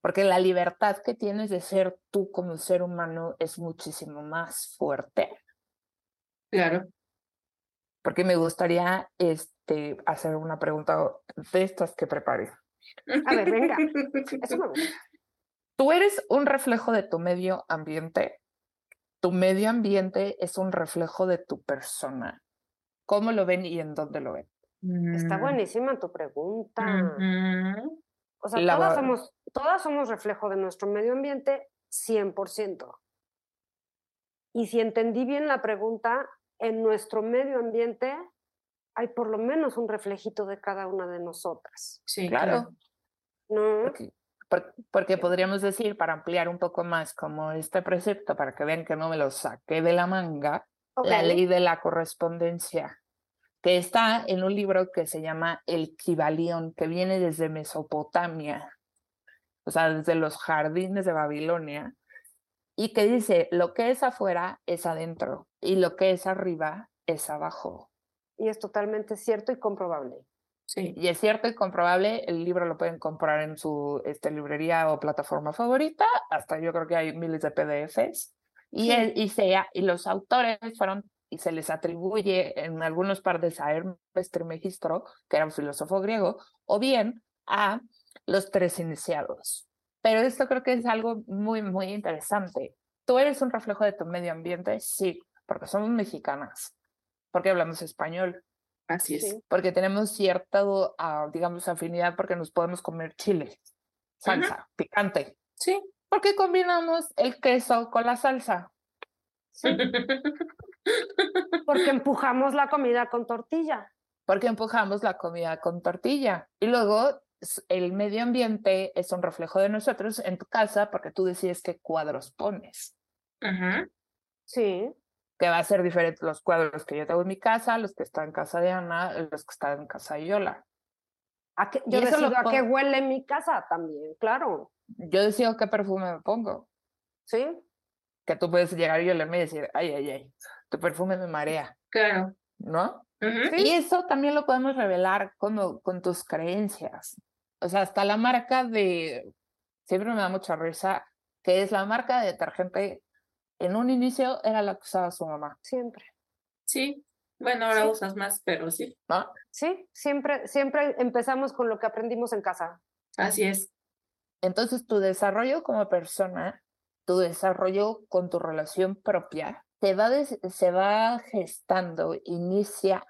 Porque la libertad que tienes de ser tú como ser humano es muchísimo más fuerte. Claro. Porque me gustaría este, hacer una pregunta de estas que preparé. A ver, venga. Tú eres un reflejo de tu medio ambiente. Tu medio ambiente es un reflejo de tu persona. ¿Cómo lo ven y en dónde lo ven? Está mm. buenísima tu pregunta. O sea, todas, somos, todas somos reflejo de nuestro medio ambiente 100%. Y si entendí bien la pregunta, en nuestro medio ambiente hay por lo menos un reflejito de cada una de nosotras. Sí, claro. ¿No? Porque, podríamos decir, para ampliar un poco más como este precepto, para que vean que no me lo saqué de la manga, la ley de la correspondencia, que está en un libro que se llama El Kibalión, que viene desde Mesopotamia, o sea, desde los jardines de Babilonia, y que dice, lo que es afuera es adentro y lo que es arriba es abajo. Y es totalmente cierto y comprobable. Sí, y es cierto y comprobable, el libro lo pueden comprar en su este, librería o plataforma favorita, hasta yo creo que hay miles de PDFs. Y, y, y los autores fueron, y se les atribuye en algunos partes a Hermes Trismegisto, que era un filósofo griego, o bien a los tres iniciados. Pero esto creo que es algo muy, muy interesante. ¿Tú eres un reflejo de tu medio ambiente? Sí, porque somos mexicanas, porque hablamos español. Así es. Porque tenemos cierta, uh, digamos, afinidad porque nos podemos comer chile, salsa, picante. Sí. ¿Por qué combinamos el queso con la salsa? Porque empujamos la comida con tortilla. Porque empujamos la comida con tortilla. Y luego el medio ambiente es un reflejo de nosotros en tu casa porque tú decides qué cuadros pones. Sí. Que va a ser diferente los cuadros que yo tengo en mi casa, los que están en casa de Ana, los que están en casa de Yola. ¿A qué, yo decido a qué huele mi casa también, claro. Yo decido qué perfume me pongo. Sí. Que tú puedes llegar y olerme y decir, ay, ay, ay, tu perfume me marea. Claro. ¿No? Y eso también lo podemos revelar como, con tus creencias. O sea, hasta la marca de, siempre me da mucha risa, que es la marca de detergente, en un inicio era la que usaba su mamá. Siempre. Sí, bueno, ahora usas más, pero sí. ¿No? Sí, siempre, siempre empezamos con lo que aprendimos en casa. Así es. Entonces, tu desarrollo como persona, tu desarrollo con tu relación propia, se va, se va gestando, inicia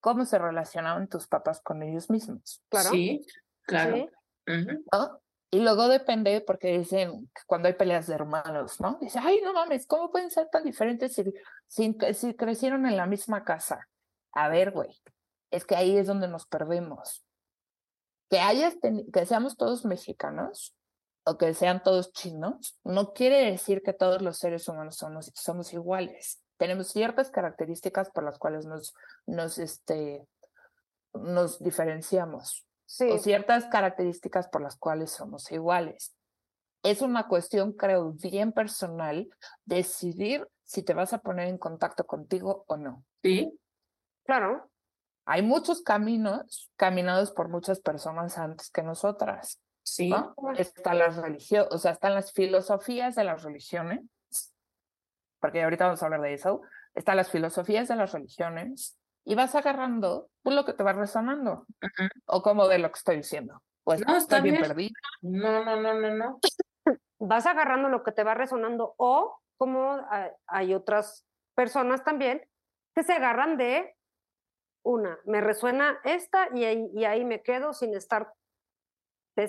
cómo se relacionaban tus papás con ellos mismos. Claro. Sí, claro. Y luego depende, porque dicen cuando hay peleas de hermanos, ¿no? Dice, ay, no mames, ¿cómo pueden ser tan diferentes si, si, si crecieron en la misma casa? A ver, güey, es que ahí es donde nos perdemos. Que, hayas que seamos todos mexicanos o que sean todos chinos, no quiere decir que todos los seres humanos somos, somos iguales. Tenemos ciertas características por las cuales nos, nos, este, nos diferenciamos. O ciertas características por las cuales somos iguales. Es una cuestión, creo, bien personal decidir si te vas a poner en contacto contigo o no. Sí, claro. Hay muchos caminos caminados por muchas personas antes que nosotras. Sí. ¿no? Están las religiones, o sea, están las filosofías de las religiones, porque ahorita vamos a hablar de eso. Están las filosofías de las religiones, y vas agarrando pues, lo que te va resonando. O como de lo que estoy diciendo. Pues no, está bien, perdido. No, no, no, no, no. Vas agarrando lo que te va resonando o como hay otras personas también que se agarran de una, me resuena esta y ahí, y ahí me quedo sin estar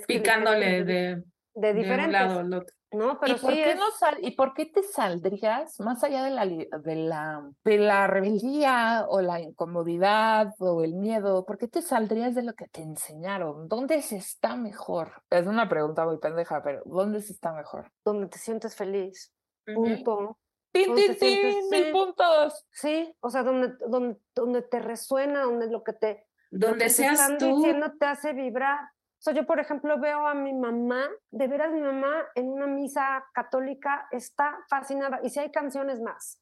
picándole de, de, diferentes. lado al otro. No, pero ¿Y por, qué no sal ¿Y por qué te saldrías más allá de la, de la, de la rebeldía o la incomodidad o el miedo? ¿Por qué te saldrías de lo que te enseñaron? ¿Dónde se está mejor? Es una pregunta muy pendeja, pero ¿dónde se está mejor? Donde te sientes feliz. Punto. ¡Tin, tin, tin! ¡Mil puntos! Sí, o sea, donde, donde, donde te resuena, donde lo que te... Donde seas están tú. diciendo te hace vibrar. O sea, yo, por ejemplo, veo a mi mamá, de veras mi mamá en una misa católica está fascinada. Y si hay canciones más.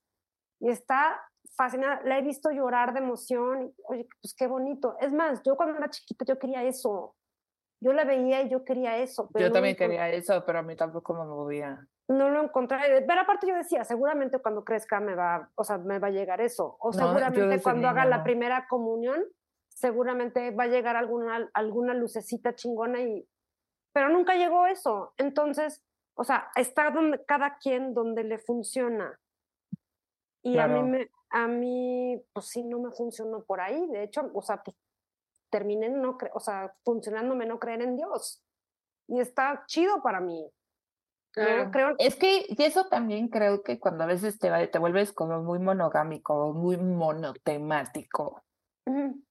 Y está fascinada. La he visto llorar de emoción. Y, Oye, pues qué bonito. Es más, yo cuando era chiquita yo quería eso. Yo la veía y yo quería eso. Pero Yo no también quería eso, pero a mí tampoco me movía. no lo encontré. Pero aparte yo decía, seguramente cuando crezca me va, o sea, me va a llegar eso. O No, seguramente cuando haga niña la no. primera comunión, seguramente va a llegar alguna, alguna lucecita chingona y... Pero nunca llegó eso. Entonces, o sea, está donde cada quien donde le funciona. Y a mí me, a mí, pues sí, no me funcionó por ahí. De hecho, o sea, pues terminé no, cre- o sea, funcionándome no creer en Dios. Y está chido para mí. Creo, Es que, y eso también creo que cuando a veces te, va- te vuelves como muy monogámico, muy monotemático, Ujú.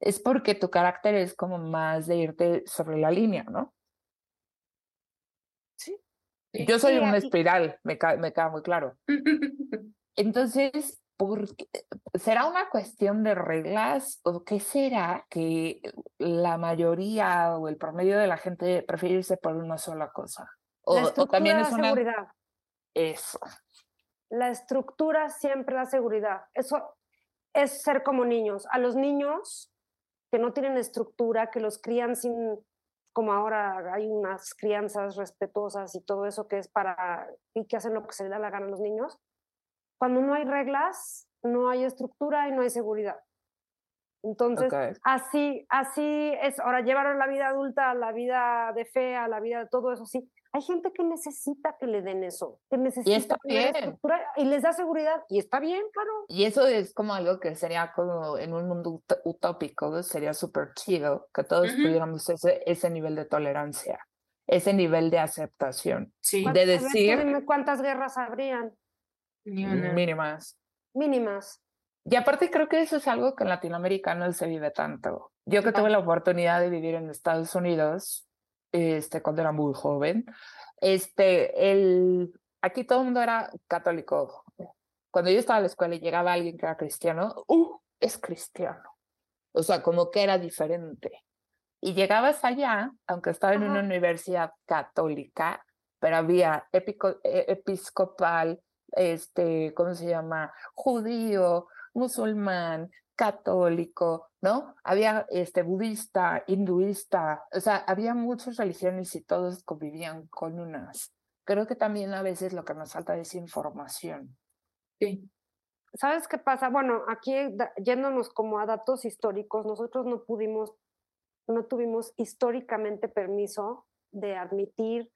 Es porque tu carácter es como más de irte sobre la línea, ¿no? Sí. Yo soy Sí, una aquí- espiral, me, ca- me queda muy claro. Entonces, ¿por qué- ¿será una cuestión de reglas o qué será que la mayoría o el promedio de la gente prefiere irse por una sola cosa? O, la o también es una... seguridad. Eso. La estructura siempre da seguridad. Eso es ser como niños. A los niños que no tienen estructura, que los crían sin, como ahora hay unas crianzas respetuosas y todo eso que es para, y que hacen lo que se les da la gana a los niños. Cuando no hay reglas, no hay estructura y no hay seguridad. Entonces, así, así es. Ahora, llevaron la vida adulta a la vida de fe, a la vida de todo eso, sí. Hay gente que necesita que le den eso, que necesita está tener bien. estructura y les da seguridad. Y está bien, claro. Y eso es como algo que sería como en un mundo ut- utópico, sería súper chido que todos Ujú. tuviéramos ese, ese nivel de tolerancia, ese nivel de aceptación, Sí, ¿Cuán- de ver, decir dime cuántas guerras habrían una. mínimas. mínimas. Y aparte creo que eso es algo que en Latinoamérica no se vive tanto. Yo que No. tuve la oportunidad de vivir en Estados Unidos, este, cuando era muy joven, este, el, aquí todo el mundo era católico. Cuando yo estaba en la escuela y llegaba alguien que era cristiano, ¡uh! Es cristiano. O sea, como que era diferente. Y llegabas allá, aunque estaba en una universidad católica, pero había épico- e- episcopal, este, ¿cómo se llama? Judío, musulmán, católico, ¿no? Había este budista, hinduista, o sea, había muchas religiones y todos convivían con unas. Creo que también a veces lo que nos falta es información. Sí. ¿Sabes qué pasa? Bueno, aquí yéndonos como a datos históricos, nosotros no pudimos, no tuvimos históricamente permiso de admitir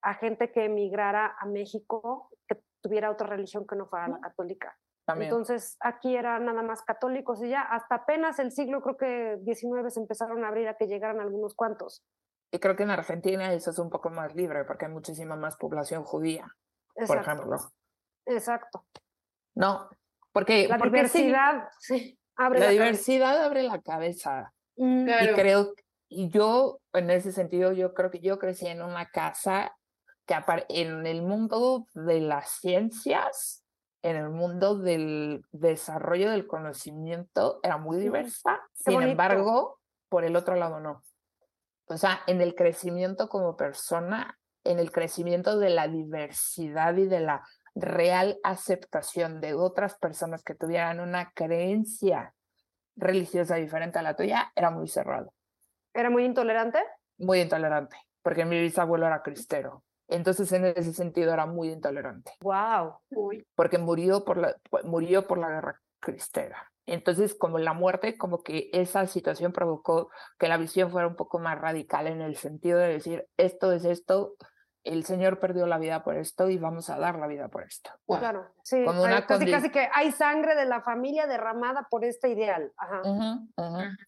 a gente que emigrara a México que tuviera otra religión que no fuera la católica. También. Entonces, aquí era nada más católicos y ya hasta apenas el siglo, creo que 19, se empezaron a abrir a que llegaran algunos cuantos. y creo que en Argentina eso es un poco más libre porque hay muchísima más población judía, por Exacto, ejemplo. Exacto. No, porque, La porque diversidad, sí, abre la la cabeza. diversidad abre la cabeza. Mm, Y Claro. creo, y yo en ese sentido, yo creo que yo crecí en una casa que en el mundo de las ciencias, en el mundo del desarrollo del conocimiento, era muy diversa. qué Sin bonito. embargo, por el otro lado no. O sea, en el crecimiento como persona, en el crecimiento de la diversidad y de la real aceptación de otras personas que tuvieran una creencia religiosa diferente a la tuya, era muy cerrado, ¿Era muy intolerante? muy intolerante, porque mi bisabuelo era cristero. Entonces, en ese sentido, era muy intolerante, Wow. Uy, porque murió por la, murió por la guerra cristera. Entonces, como la muerte, como que esa situación provocó que la visión fuera un poco más radical en el sentido de decir, esto es esto, el Señor perdió la vida por esto y vamos a dar la vida por esto. Claro, sí. Como una hay- casi, condi- casi que hay sangre de la familia derramada por este ideal. Ajá.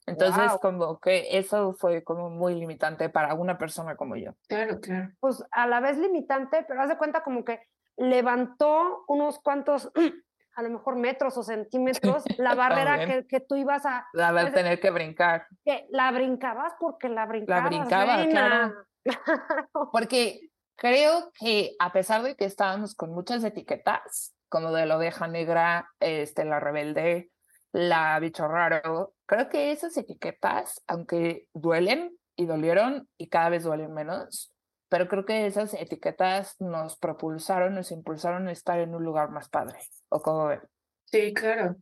Entonces, como que eso fue como muy limitante para una persona como yo. Claro, claro. Pues a la vez limitante, pero haz de cuenta como que levantó unos cuantos, a lo mejor metros o centímetros, la barrera que, que tú ibas a, A ver, Pues, tener que brincar. que la brincabas porque la brincabas. brincaba, reina. Porque creo que a pesar de que estábamos con muchas etiquetas, como de la oveja negra, este, la rebelde, la bicho raro, creo que esas etiquetas, aunque duelen y dolieron y cada vez duelen menos, pero creo que esas etiquetas nos propulsaron, nos impulsaron a estar en un lugar más padre. ¿O cómo ven? Sí, claro.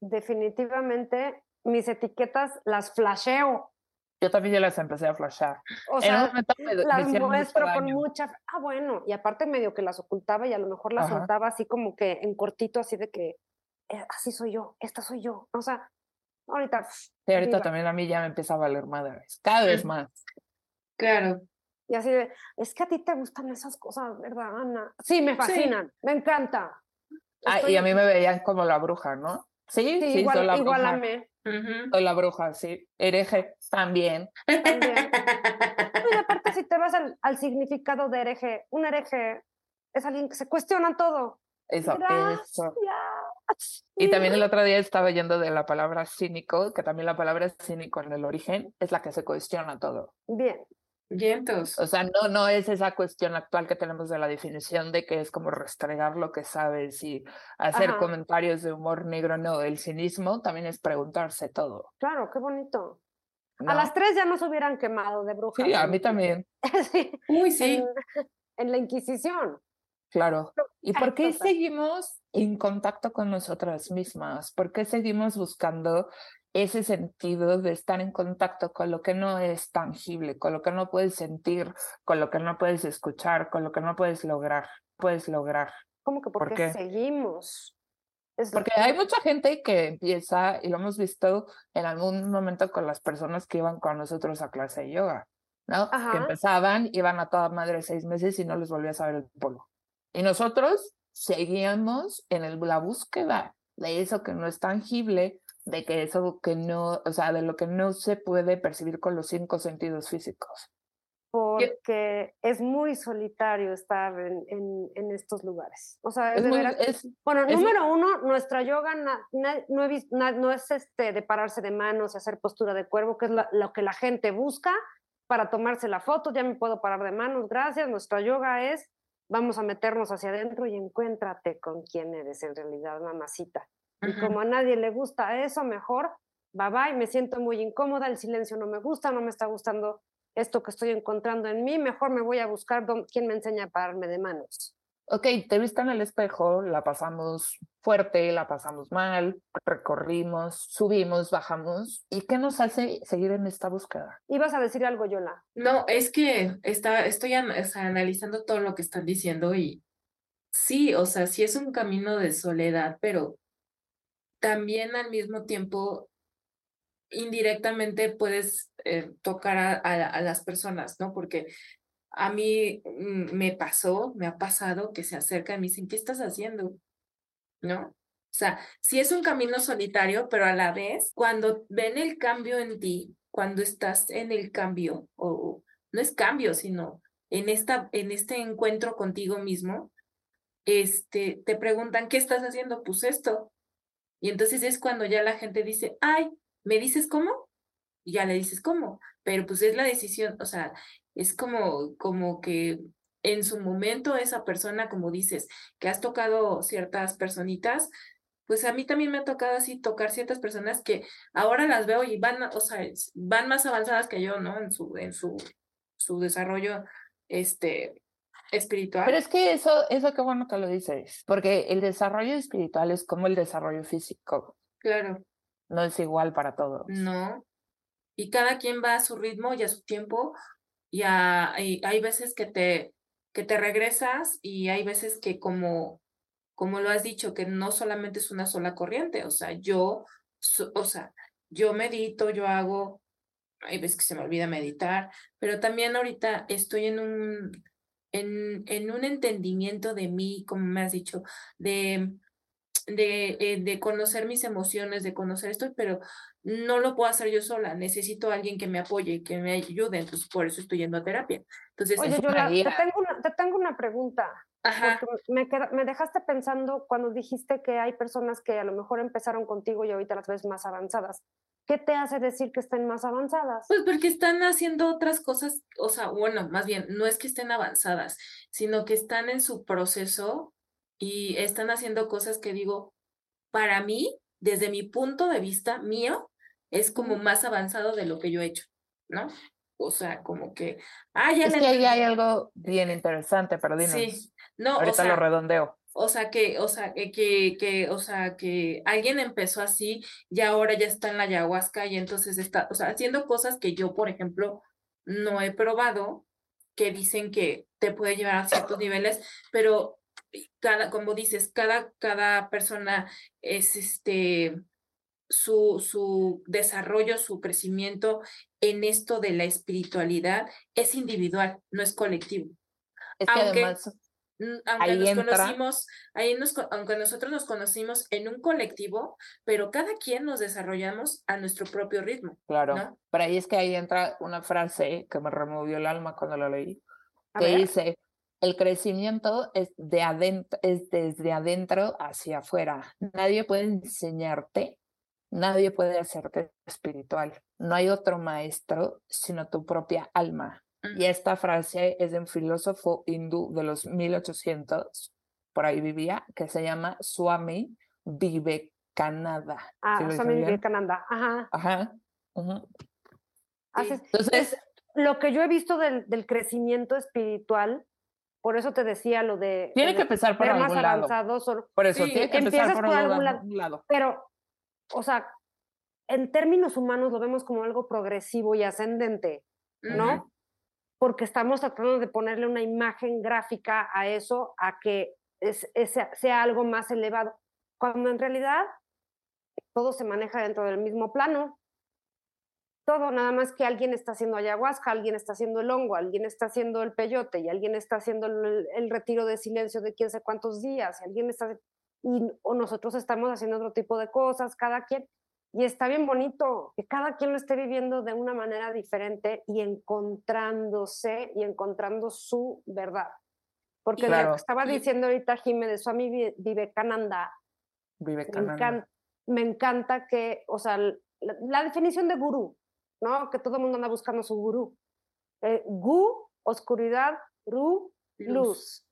Definitivamente mis etiquetas las flasheo. Yo también ya las empecé a flashar. O sea, las muestro con mucha... Ah, bueno, y aparte medio que las ocultaba y a lo mejor las soltaba así como que en cortito, así de que, eh, así soy yo, esta soy yo. O sea, ahorita... Sí, ahorita también a mí ya me empieza a valer madres, cada vez más. Claro. Y así de, es que a ti te gustan esas cosas, ¿verdad, Ana? Sí, me fascinan, me encanta. Ah, y a mí me veían como la bruja, ¿no? Sí, sí, igual, la igual bruja. a mí. Soy la bruja, sí. Hereje, también. También. y aparte, si te vas al, significado de hereje, un hereje es alguien que se cuestiona todo. Eso, eso. Y también el otro día estaba yendo de la palabra cínico, que también la palabra cínico en el origen es la que se cuestiona todo. Bien. Vientos. O sea, no, no es esa cuestión actual que tenemos de la definición de que es como restregar lo que sabes y hacer comentarios de humor negro. No, el cinismo también es preguntarse todo. Claro, qué bonito. A las tres ya nos hubieran quemado de bruja. Sí, a mí también. sí. Uy, sí. En, la Inquisición. Claro. ¿Y por qué seguimos en contacto con nosotras mismas? ¿Por qué seguimos buscando ese sentido de estar en contacto con lo que no es tangible, con lo que no puedes sentir, con lo que no puedes escuchar, con lo que no puedes lograr, puedes lograr. ¿Cómo que por, qué seguimos? Porque hay mucha gente que empieza, y lo hemos visto en algún momento con las personas que iban con nosotros a clase de yoga, ¿no? Que empezaban, iban a toda madre seis meses y no les volvía a saber el polo. Y nosotros seguíamos en la búsqueda de eso que no es tangible, de que eso que no, o sea, de lo que no se puede percibir con los cinco sentidos físicos. Porque es muy solitario estar en, en, estos lugares. O sea, es, bueno, número uno, nuestra yoga no, no, es este de pararse de manos y hacer postura de cuervo, que es lo que la gente busca para tomarse la foto. Ya me puedo parar de manos, gracias. Nuestra yoga es, vamos a meternos hacia adentro y encuéntrate con quién eres en realidad, mamacita. Y como a nadie le gusta eso, mejor, bye bye, me siento muy incómoda, el silencio no me gusta, no me está gustando esto que estoy encontrando en mí, mejor me voy a buscar quién me enseña a pararme de manos. Ok, te viste en el espejo, la pasamos fuerte, la pasamos mal, recorrimos, subimos, bajamos. ¿Y qué nos hace seguir en esta búsqueda? ¿Ibas a decir algo, Yola? No, es que está, estoy analizando todo lo que están diciendo y sí, o sea, sí es un camino de soledad, pero también al mismo tiempo indirectamente puedes eh, tocar a, las personas, ¿no? Porque a mí mm, me pasó, me ha pasado que se acercan y me dicen, ¿qué estás haciendo? ¿No? O sea, sí es un camino solitario, pero a la vez, cuando ven el cambio en ti, cuando estás en el cambio, o no es cambio, sino en, esta, en este encuentro contigo mismo, este, te preguntan, ¿qué estás haciendo? Pues esto, y entonces es cuando ya la gente dice, ay, ¿me dices cómo? Y ya le dices cómo, pero pues es la decisión, o sea, es como, como que en su momento esa persona, como dices, que has tocado ciertas personitas, pues a mí también me ha tocado así tocar ciertas personas que ahora las veo y van, o sea, van más avanzadas que yo, ¿no? En su, en su, su desarrollo, este, espiritual. Pero es que eso, eso qué bueno que lo dices, porque el desarrollo espiritual es como el desarrollo físico. Claro. No es igual para todos. No. Y cada quien va a su ritmo y a su tiempo. Y, hay veces que te, que te regresas y hay veces que como, como lo has dicho, que no solamente es una sola corriente. O sea, yo, o sea, yo medito, yo hago, hay veces que se me olvida meditar, pero también ahorita estoy en un, en, en un entendimiento de mí, como me has dicho, de, de, eh, de, conocer mis emociones, de conocer esto, pero no lo puedo hacer yo sola. Necesito a alguien que me apoye, que me ayude. Entonces, por eso estoy yendo a terapia. Entonces, Oye, yo te, tengo una, te tengo una pregunta. Ajá. Me, me dejaste pensando cuando dijiste que hay personas que a lo mejor empezaron contigo y ahorita las ves más avanzadas. ¿Qué te hace decir que estén más avanzadas? Pues porque están haciendo otras cosas, o sea, bueno, más bien, no es que estén avanzadas, sino que están en su proceso y están haciendo cosas que digo, para mí, desde mi punto de vista mío, es como más avanzado de lo que yo he hecho, ¿no? O sea, como que, ah, ya es que ahí hay algo bien interesante, pero dinos. Sí, no, ahorita lo redondeo. O sea, que, o sea, que, que, o sea, que alguien empezó así y ahora ya está en la ayahuasca y entonces está, o sea, haciendo cosas que yo, por ejemplo, no he probado, que dicen que te puede llevar a ciertos niveles, pero cada, como dices, cada, cada persona es este, su, su desarrollo, su crecimiento en esto de la espiritualidad es individual, no es colectivo. Es que además aunque nos conocimos, ahí nos, aunque nosotros nos conocimos en un colectivo, pero cada quien nos desarrollamos a nuestro propio ritmo. Claro, pero ahí es que ahí entra una frase que me removió el alma cuando la leí, que dice, el crecimiento es, de adentro, es desde adentro hacia afuera. Nadie puede enseñarte, nadie puede hacerte espiritual. No hay otro maestro sino tu propia alma. Y esta frase es de un filósofo hindú de los 1800, por ahí vivía, que se llama Swami Vivekananda. Ah, Swami Vivekananda, ajá. Ajá. Entonces, lo que yo he visto del, del, crecimiento espiritual, por eso te decía lo de... Tiene que empezar por algún lado. por eso, tiene que empezar por, algún lado. Pero, o sea, en términos humanos lo vemos como algo progresivo y ascendente, ¿no? Porque estamos tratando de ponerle una imagen gráfica a eso, a que sea algo más elevado, cuando en realidad todo se maneja dentro del mismo plano. Todo, nada más que alguien está haciendo ayahuasca, alguien está haciendo el hongo, alguien está haciendo el peyote y alguien está haciendo el, retiro de silencio de quién sé cuántos días, y alguien está, y, o nosotros estamos haciendo otro tipo de cosas, cada quien, y está bien bonito que cada quien lo esté viviendo de una manera diferente y encontrándose y encontrando su verdad. Porque lo que estaba diciendo ahorita Jimé de Swami Vivekananda, Vivekananda. Me, encanta, que, o sea, la, definición de gurú, ¿no? Que todo el mundo anda buscando su gurú. Eh, gu, oscuridad, ru, luz.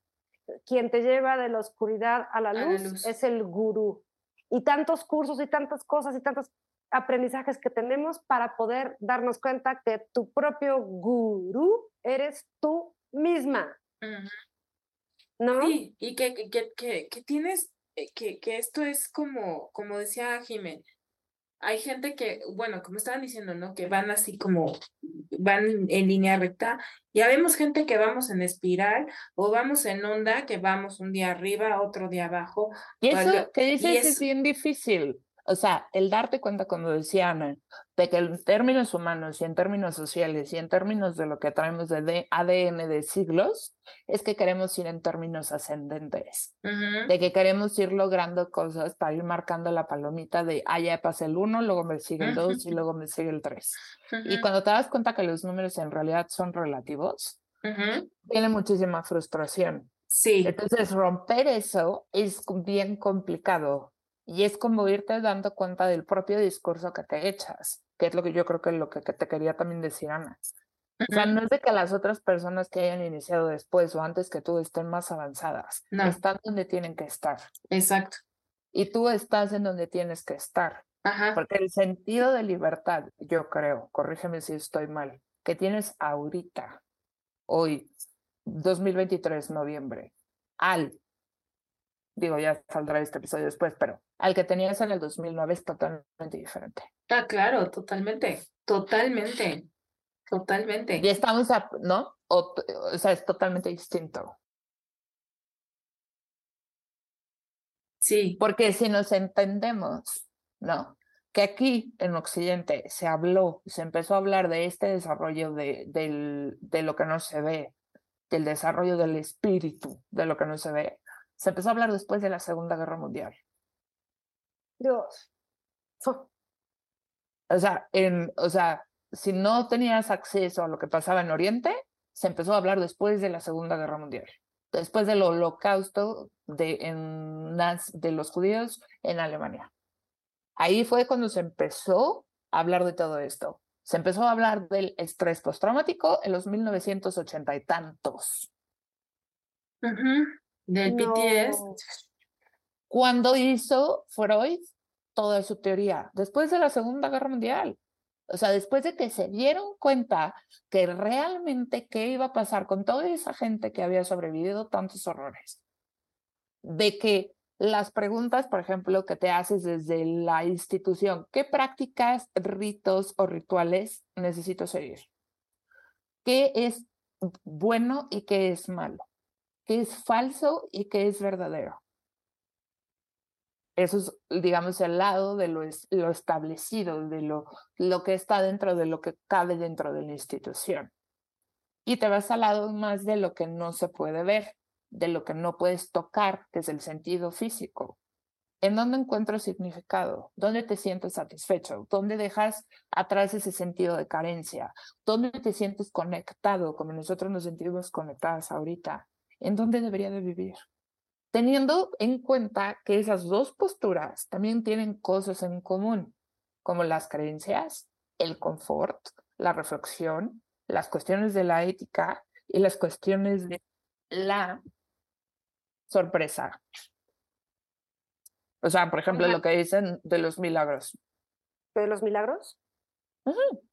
Quien te lleva de la oscuridad a la luz. es el gurú y tantos cursos y tantas cosas y tantos aprendizajes que tenemos para poder darnos cuenta que tu propio gurú eres tú misma. ¿No? Sí, y que, que, que, que tienes, eh, que, que, esto es como, como decía Jiménez, hay gente que, bueno, como estaban diciendo, ¿no? Que van así como, van en línea recta. Ya vemos gente que vamos en espiral o vamos en onda, que vamos un día arriba, otro día abajo. Y eso que dices es bien difícil. O sea, el darte cuenta, como decía Ana, de que en términos humanos y en términos sociales y en términos de lo que traemos de ADN de siglos, es que queremos ir en términos ascendentes, de que queremos ir logrando cosas para ir marcando la palomita de, ah, ya pasé el uno, luego me sigue el dos y luego me sigue el tres. Y cuando te das cuenta que los números en realidad son relativos, tiene muchísima frustración. Sí. Entonces, romper eso es bien complicado y es como irte dando cuenta del propio discurso que te echas, que es lo que yo creo que es lo que, te quería también decir, Ana. O sea, no es de que las otras personas que hayan iniciado después o antes que tú estén más avanzadas, no. están donde tienen que estar. Exacto. Y tú estás en donde tienes que estar. Ajá. Porque el sentido de libertad, yo creo, corrígeme si estoy mal, que tienes ahorita, hoy, 2023, noviembre, al digo, ya saldrá este episodio después, pero al que tenías en el 2009 es totalmente diferente. Ah, claro, totalmente, totalmente, totalmente. Y estamos, ¿no? O, o sea, es totalmente distinto. Sí. Porque si nos entendemos, ¿no? Que aquí en Occidente se habló, se empezó a hablar de este desarrollo de, del, de lo que no se ve, del desarrollo del espíritu, de lo que no se ve, se empezó a hablar después de la Segunda Guerra Mundial. Dios. O sea, en, o sea, si no tenías acceso a lo que pasaba en Oriente, se empezó a hablar después de la Segunda Guerra Mundial, después del holocausto de, en, de los judíos en Alemania. Ahí fue cuando se empezó hablar de todo esto. Se empezó a hablar del estrés postraumático en los 1980 y tantos. Del PTS. Cuando hizo Freud toda su teoría, después de la Segunda Guerra Mundial. O sea, después de que se dieron cuenta que realmente qué iba a pasar con toda esa gente que había sobrevivido tantos horrores. De que las preguntas, por ejemplo, que te haces desde la institución, ¿qué prácticas, ritos o rituales necesito seguir? ¿Qué es bueno y qué es malo? ¿Qué es falso y qué es verdadero? Eso es, digamos, el lado de lo, establecido, de lo, lo que está dentro de lo que cabe dentro de la institución. Y te vas al lado más de lo que no se puede ver, de lo que no puedes tocar, que es el sentido físico. ¿En dónde encuentro significado? ¿Dónde te sientes satisfecho? ¿Dónde dejas atrás ese sentido de carencia? ¿Dónde te sientes conectado, como nosotros nos sentimos conectadas ahorita? ¿En dónde debería de vivir? Teniendo en cuenta que esas dos posturas también tienen cosas en común, como las creencias, el confort, la reflexión, las cuestiones de la ética y las cuestiones de la sorpresa. O sea, por ejemplo, lo que dicen de los milagros. ¿De los milagros?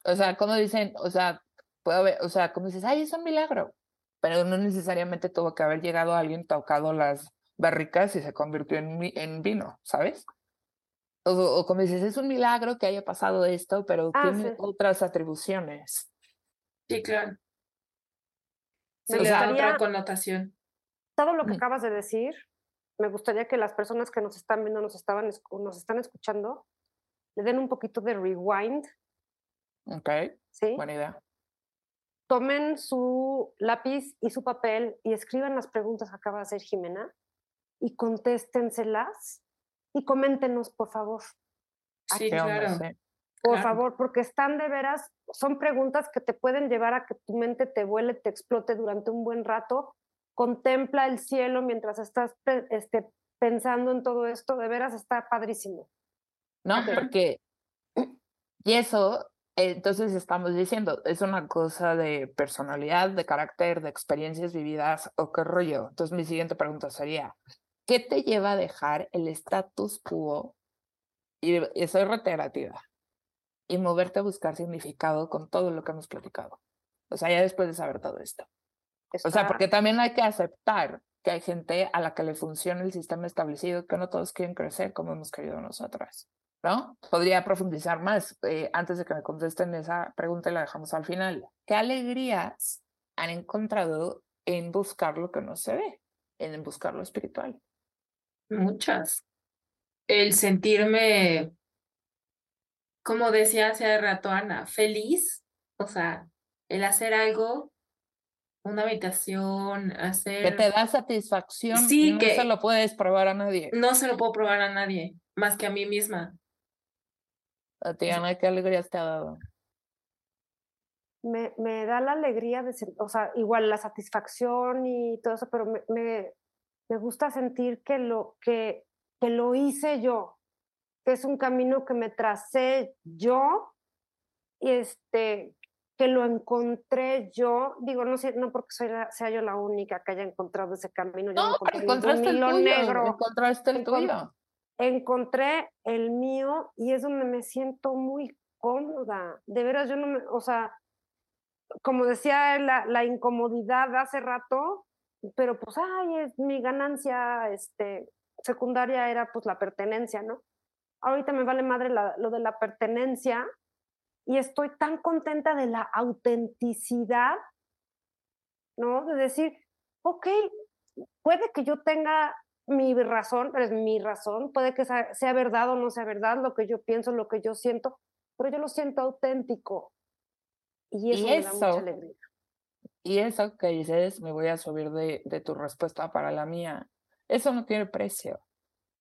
O sea, como dicen, o sea, puedo ver, o sea, como dices, ay, es un milagro, pero no necesariamente tuvo que haber llegado alguien tocado las barricas y se convirtió en, en vino, ¿sabes? O, como dices, es un milagro que haya pasado esto, pero ah, tiene otras atribuciones. Sí, claro. Se le da otra connotación. Todo lo que acabas de decir, me gustaría que las personas que nos están viendo, nos, estaban, nos están escuchando, le den un poquito de rewind. Ok. Sí. Buena idea. Tomen su lápiz y su papel y escriban las preguntas que acaba de hacer Jimena y contéstenselas y coméntenos, por favor. Sí, claro. Por favor, porque están de veras, son preguntas que te pueden llevar a que tu mente te vuele, te explote durante un buen rato. Contempla el cielo mientras estás este, pensando en todo esto, de veras está padrísimo. No, porque, y eso, entonces estamos diciendo, es una cosa de personalidad, de carácter, de experiencias vividas o qué rollo. Entonces mi siguiente pregunta sería, ¿Qué te lleva a dejar el status quo? Y, soy reiterativa. Y moverte a buscar significado con todo lo que hemos platicado. O sea, ya después de saber todo esto. O sea, porque también hay que aceptar que hay gente a la que le funciona el sistema establecido, que no todos quieren crecer como hemos querido nosotras. ¿No? Podría profundizar más. Eh, antes de que me contesten esa pregunta y la dejamos al final. ¿Qué alegrías han encontrado en buscar lo que no se ve, en buscar lo espiritual? Muchas. El sentirme, como decía hace rato Ana, feliz, o sea, el hacer algo, una habitación, hacer... Que te da satisfacción sí, no que se lo puedes probar a nadie. No se lo puedo probar a nadie, más que a mí misma. A ti, Ana, ¿qué alegrías te ha dado? Me, me da la alegría de, o sea, igual la satisfacción y todo eso, pero me, me gusta sentir que lo, que, que lo hice yo, que es un camino que me tracé yo y este, que lo encontré yo, digo, no, no porque soy sea yo la única que haya encontrado ese camino. no, pero encontraste el tuyo, negro. encontraste el tuyo. Encontré el mío y es donde me siento muy cómoda. De veras, yo no me, o sea, como decía la, la incomodidad hace rato, pero pues, ay, es mi ganancia este, secundaria era pues la pertenencia, ¿no? Ahorita me vale madre lo de la pertenencia y estoy tan contenta de la autenticidad, ¿no? De decir, ok, puede que yo tenga mi razón, pero es mi razón, puede que sea, verdad o no sea verdad lo que yo pienso, lo que yo siento, pero yo lo siento auténtico. Y eso, me da mucha alegría. Y eso que dices, me voy a subir de, tu respuesta para la mía, eso no tiene precio.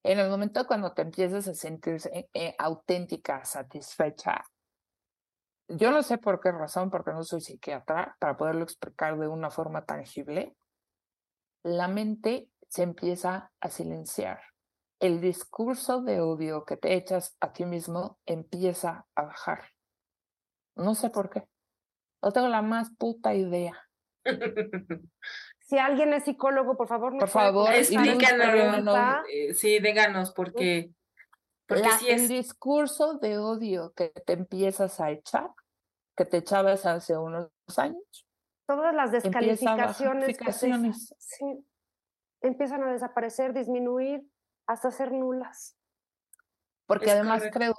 En el momento cuando te empiezas a sentir eh, auténtica, satisfecha, yo no sé por qué razón, porque no soy psiquiatra, para poderlo explicar de una forma tangible, la mente se empieza a silenciar. el discurso de odio que te echas a ti mismo empieza a bajar. No sé por qué. No tengo la más puta idea. Si alguien es psicólogo, por favor, por favor, explícanos. Eh, sí, díganos, porque, porque si es... el discurso de odio que te empiezas a echar, que te echabas hace unos años. Todas las descalificaciones. sí, empiezan a desaparecer, disminuir, hasta ser nulas. Porque además creo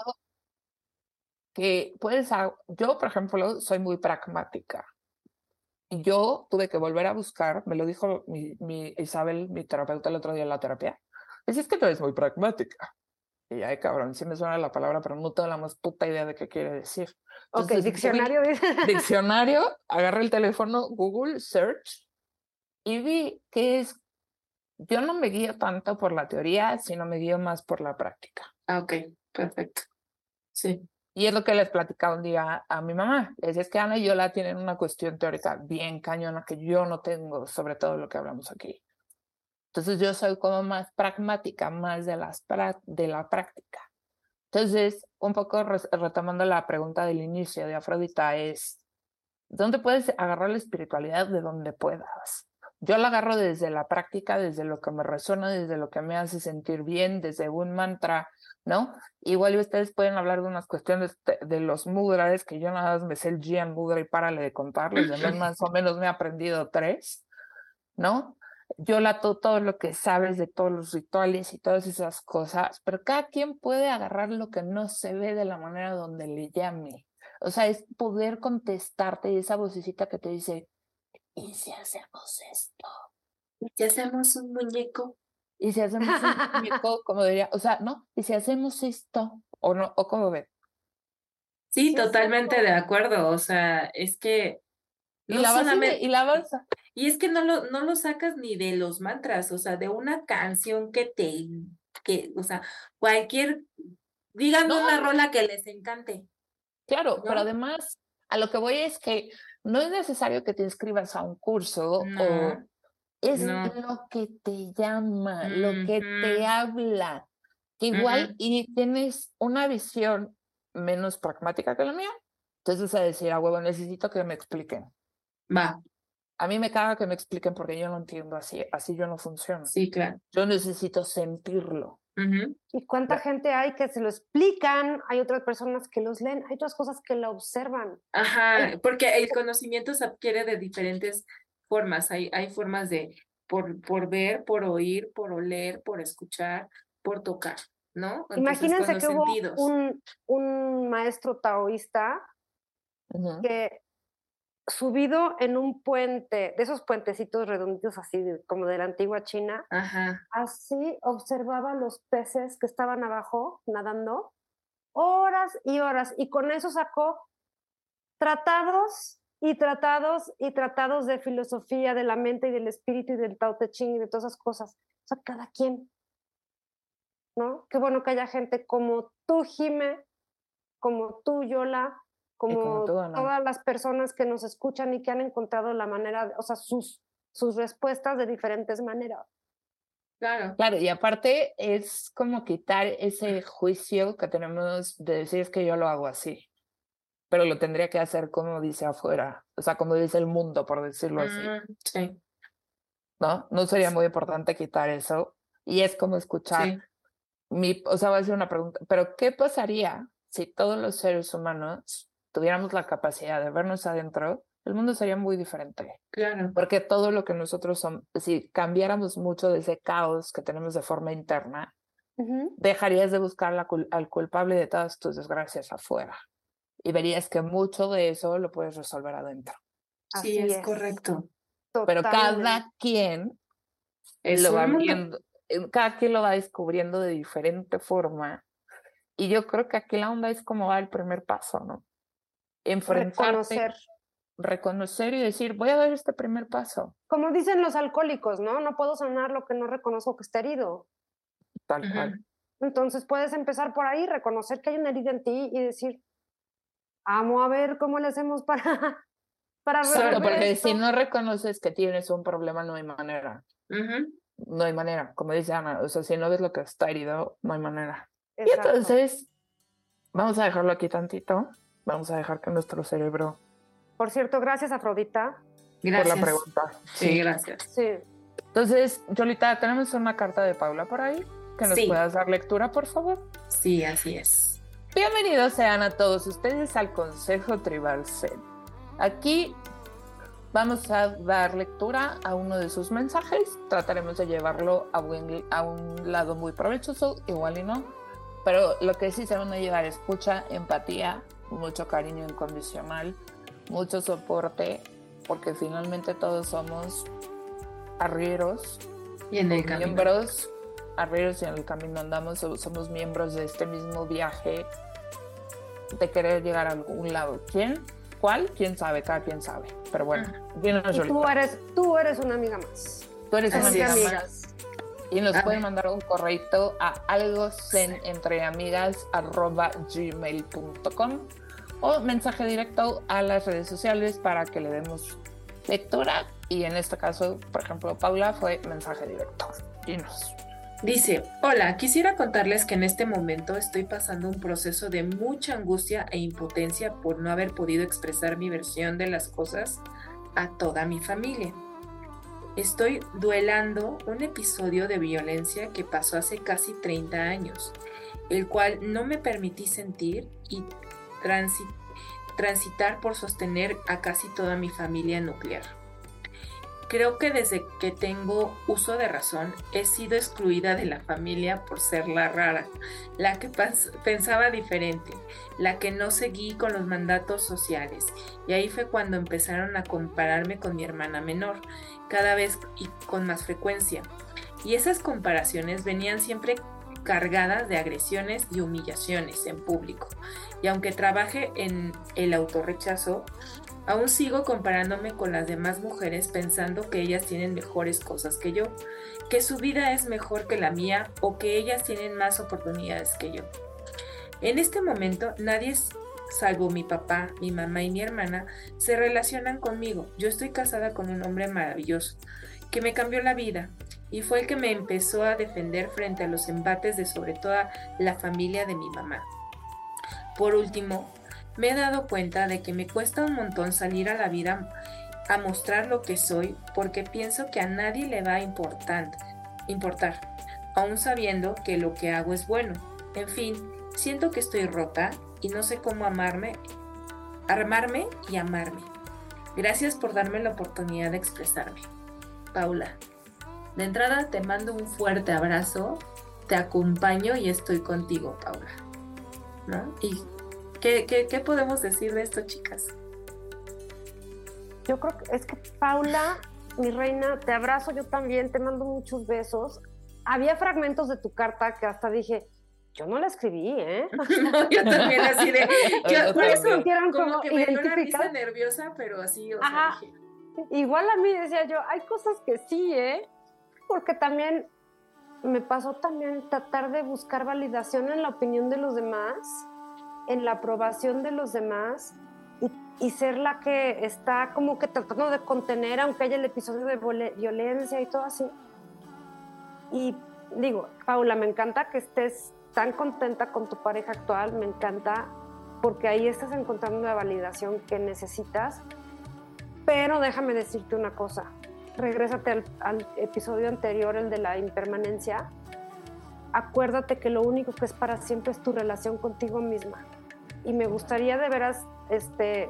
que puedes, yo por ejemplo soy muy pragmática. Y yo tuve que volver a buscar, me lo dijo mi, mi Isabel, mi terapeuta el otro día en la terapia, es, que tú eres muy pragmática. Y ay, cabrón, sí me suena la palabra, pero no tengo la más puta idea de qué quiere decir. ok, diccionario. Diccionario, agarré el teléfono, Google, search, y vi que es yo no me guío tanto por la teoría, sino me guío más por la práctica. Ah, ok, perfecto. Sí. Y es lo que les platicaba un día a mi mamá. Les es que Ana y yo la tienen una cuestión teórica bien cañona que yo no tengo sobre todo lo que hablamos aquí. Entonces yo soy como más pragmática, más de, las de la práctica. Entonces, un poco retomando la pregunta del inicio de Afrodita es, ¿dónde puedes agarrar la espiritualidad? De donde puedas. Yo la agarro desde la práctica, desde lo que me resuena, desde lo que me hace sentir bien, desde un mantra, ¿no? Igual ustedes pueden hablar de unas cuestiones de, los mudras, que yo nada más me sé el Gian Mudra y párale de contarles, más o menos me he aprendido tres, ¿no? Yo la todo lo que sabes de todos los rituales y todas esas cosas, pero cada quien puede agarrar lo que no se ve de la manera donde le llame. O sea, es poder contestarte esa vocecita que te dice, ¿y si hacemos esto? ¿Y si hacemos un muñeco? ¿Y si hacemos muñeco? Como diría, o sea, ¿no? ¿Y si hacemos esto? ¿O no? ¿O cómo ven? Sí, totalmente de acuerdo. O sea, es que. y, la solamente... y la balsa. Y es que no lo, no lo sacas ni de los mantras, o sea, de una canción que te, que, o sea, cualquier, díganme una rola que les encante. Claro, pero además, a lo que voy es que no es necesario que te inscribas a un curso o es lo que te llama, lo que te habla. igual y tienes una visión menos pragmática que la mía, entonces a decir, a huevo, necesito que me expliquen. Va. A mí me caga que me expliquen porque yo no entiendo así, así yo no funciono. Sí, claro. Yo necesito sentirlo. ¿Y cuánta gente hay que se lo explican? Hay otras personas que los leen, hay otras cosas que lo observan. Ajá, porque el conocimiento se adquiere de diferentes formas. Hay, hay formas de por, por ver, por oír, por oler, por escuchar, por tocar, ¿no? Imagínense que hubo un, un maestro taoísta que subido en un puente, de esos puentecitos redonditos así, como de la antigua China, así observaba los peces que estaban abajo nadando horas y horas y con eso sacó tratados y tratados y tratados de filosofía de la mente y del espíritu y del Tao Te Ching y de todas esas cosas. O sea, cada quien. ¿No? Qué bueno que haya gente como tú, Jime, como tú, Yola, como, todas las personas que nos escuchan y que han encontrado la manera, o sea, sus, sus respuestas de diferentes maneras. Claro. Claro, y aparte es como quitar ese juicio que tenemos de decir es que yo lo hago así, pero lo tendría que hacer como dice afuera, o sea, como dice el mundo, por decirlo así. Mm, sí. ¿No? No sería muy importante quitar eso. Y es como escuchar mi, o sea, voy a hacer una pregunta, pero ¿qué pasaría si todos los seres humanos tuviéramos la capacidad de vernos adentro, el mundo sería muy diferente. Claro. Porque todo lo que nosotros somos, si cambiáramos mucho de ese caos que tenemos de forma interna, dejarías de buscar al culpable de todas tus desgracias afuera. Y verías que mucho de eso lo puedes resolver adentro. Sí, es, correcto. Pero cada quien lo va viendo, eh, cada quien lo va descubriendo de diferente forma. Y yo creo que aquí la onda es como va el primer paso, ¿no? enfrentarte, reconocer. reconocer y decir, voy a dar este primer paso. Como dicen los alcohólicos, ¿no? No puedo sanar lo que no reconozco que está herido. Tal cual. Entonces puedes empezar por ahí, reconocer que hay una herida en ti y decir, vamos a ver cómo le hacemos para... para Solo porque si no reconoces que tienes un problema, no hay manera. no hay manera, como dice Ana, o sea, si no ves lo que está herido, no hay manera. Y entonces, vamos a dejarlo aquí tantito, vamos a dejar que nuestro cerebro... Por cierto, gracias Afrodita. Gracias. Por la pregunta. Sí, gracias. Sí. Entonces, Yolita, tenemos una carta de Paula por ahí, que nos puedas dar lectura, por favor. Sí, así es. Bienvenidos sean a todos ustedes al Consejo Tribal Zen. Aquí vamos a dar lectura a uno de sus mensajes. Trataremos de llevarlo a, un lado muy provechoso, igual y no. Pero lo que sí se van a llevar escucha, empatía, mucho cariño incondicional, mucho soporte, porque finalmente todos somos arrieros y en el miembros arrieros en el camino andamos, somos miembros de este mismo viaje de querer llegar a algún lado. ¿Quién? ¿Cuál? ¿Quién sabe? Cada quien sabe. Pero bueno, tú eres, tú eres una amiga más. Tú eres una amiga más. Y nos pueden mandar un correo a algo gmail.com o mensaje directo a las redes sociales para que le demos lectura. Y en este caso, por ejemplo, Paula fue mensaje directo. Dinos. Dice, hola, quisiera contarles que en este momento estoy pasando un proceso de mucha angustia e impotencia por no haber podido expresar mi versión de las cosas a toda mi familia. Estoy duelando un episodio de violencia que pasó hace casi 30 años, el cual no me permití sentir y transitar por sostener a casi toda mi familia nuclear. Creo que desde que tengo uso de razón he sido excluida de la familia por ser la rara, la que pensaba diferente, la que no seguí con los mandatos sociales. Y ahí fue cuando empezaron a compararme con mi hermana menor, cada vez y con más frecuencia. Y esas comparaciones venían siempre cargadas de agresiones y humillaciones en público. Y aunque trabaje en el autorrechazo, Aún sigo comparándome con las demás mujeres pensando que ellas tienen mejores cosas que yo, que su vida es mejor que la mía o que ellas tienen más oportunidades que yo. En este momento nadie, salvo mi papá, mi mamá y mi hermana, se relacionan conmigo. Yo estoy casada con un hombre maravilloso, que me cambió la vida y fue el que me empezó a defender frente a los embates de sobre toda la familia de mi mamá. Por último, me he dado cuenta de que me cuesta un montón salir a la vida a mostrar lo que soy porque pienso que a nadie le va a importar, importar, aún sabiendo que lo que hago es bueno. En fin, siento que estoy rota y no sé cómo amarme, armarme y amarme. Gracias por darme la oportunidad de expresarme. Paula, de entrada te mando un fuerte abrazo, te acompaño y estoy contigo, Paula. ¿No? Y ¿Qué, podemos decir de esto, chicas? Yo creo que es que Paula, mi reina, te abrazo yo también, te mando muchos besos. Había fragmentos de tu carta que hasta dije, yo no la escribí, ¿eh? yo también así de... Yo, por eso como, como que me dio una risa nerviosa, pero así, o sea, dije... Igual a mí decía yo, hay cosas que sí, ¿eh? Porque también me pasó también tratar de buscar validación en la opinión de los demás en la aprobación de los demás y, ser la que está como que tratando de contener, aunque haya el episodio de violencia y todo así. Y digo, Paula, me encanta que estés tan contenta con tu pareja actual, me encanta, porque ahí estás encontrando la validación que necesitas. Pero déjame decirte una cosa, regrésate al, al episodio anterior, el de la impermanencia, acuérdate que lo único que es para siempre es tu relación contigo misma. Y me gustaría de veras este,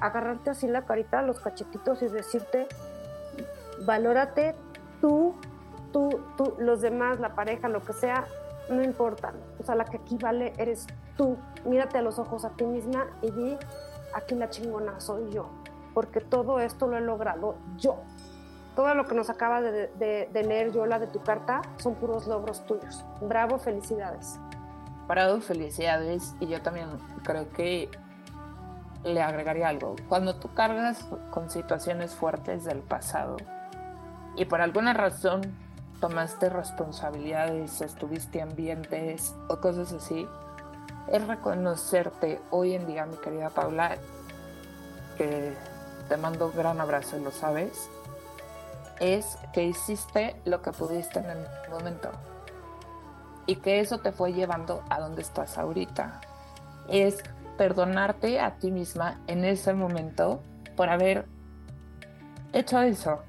agarrarte así la carita, los cachetitos y decirte, valórate tú, tú, tú, los demás, la pareja, lo que sea, no importan. O sea, la que aquí vale eres tú. Mírate a los ojos a ti misma y di, aquí la chingona soy yo. Porque todo esto lo he logrado yo todo lo que nos acaba de, de, leer Yola de tu carta son puros logros tuyos. Bravo, felicidades. Bravo, felicidades. Y yo también creo que le agregaría algo. Cuando tú cargas con situaciones fuertes del pasado y por alguna razón tomaste responsabilidades, estuviste en ambientes o cosas así, es reconocerte hoy en día, mi querida Paula, que te mando un gran abrazo, lo sabes, es que hiciste lo que pudiste en el momento y que eso te fue llevando a donde estás ahorita. Es perdonarte a ti misma en ese momento por haber hecho eso,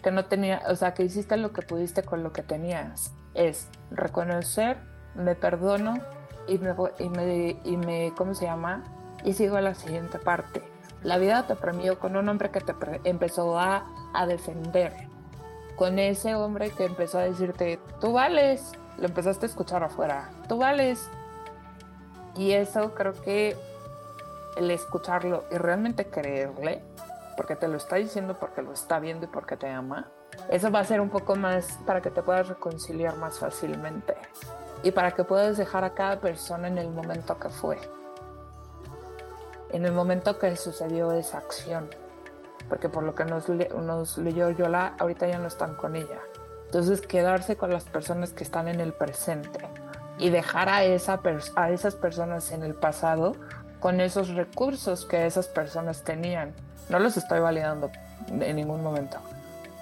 que no tenía, o sea, que hiciste lo que pudiste con lo que tenías. Es reconocer, me perdono y me, y me, y me ¿cómo se llama? Y sigo a la siguiente parte. La vida te premió con un hombre que te empezó a, a defender, con ese hombre que empezó a decirte, tú vales, lo empezaste a escuchar afuera, tú vales. Y eso creo que el escucharlo y realmente creerle, porque te lo está diciendo, porque lo está viendo y porque te ama, eso va a ser un poco más para que te puedas reconciliar más fácilmente y para que puedas dejar a cada persona en el momento que fue, en el momento que sucedió esa acción, porque por lo que nos, nos leyó Yola, ahorita ya no están con ella. Entonces quedarse con las personas que están en el presente y dejar a, esa a esas personas en el pasado con esos recursos que esas personas tenían. No los estoy validando en ningún momento.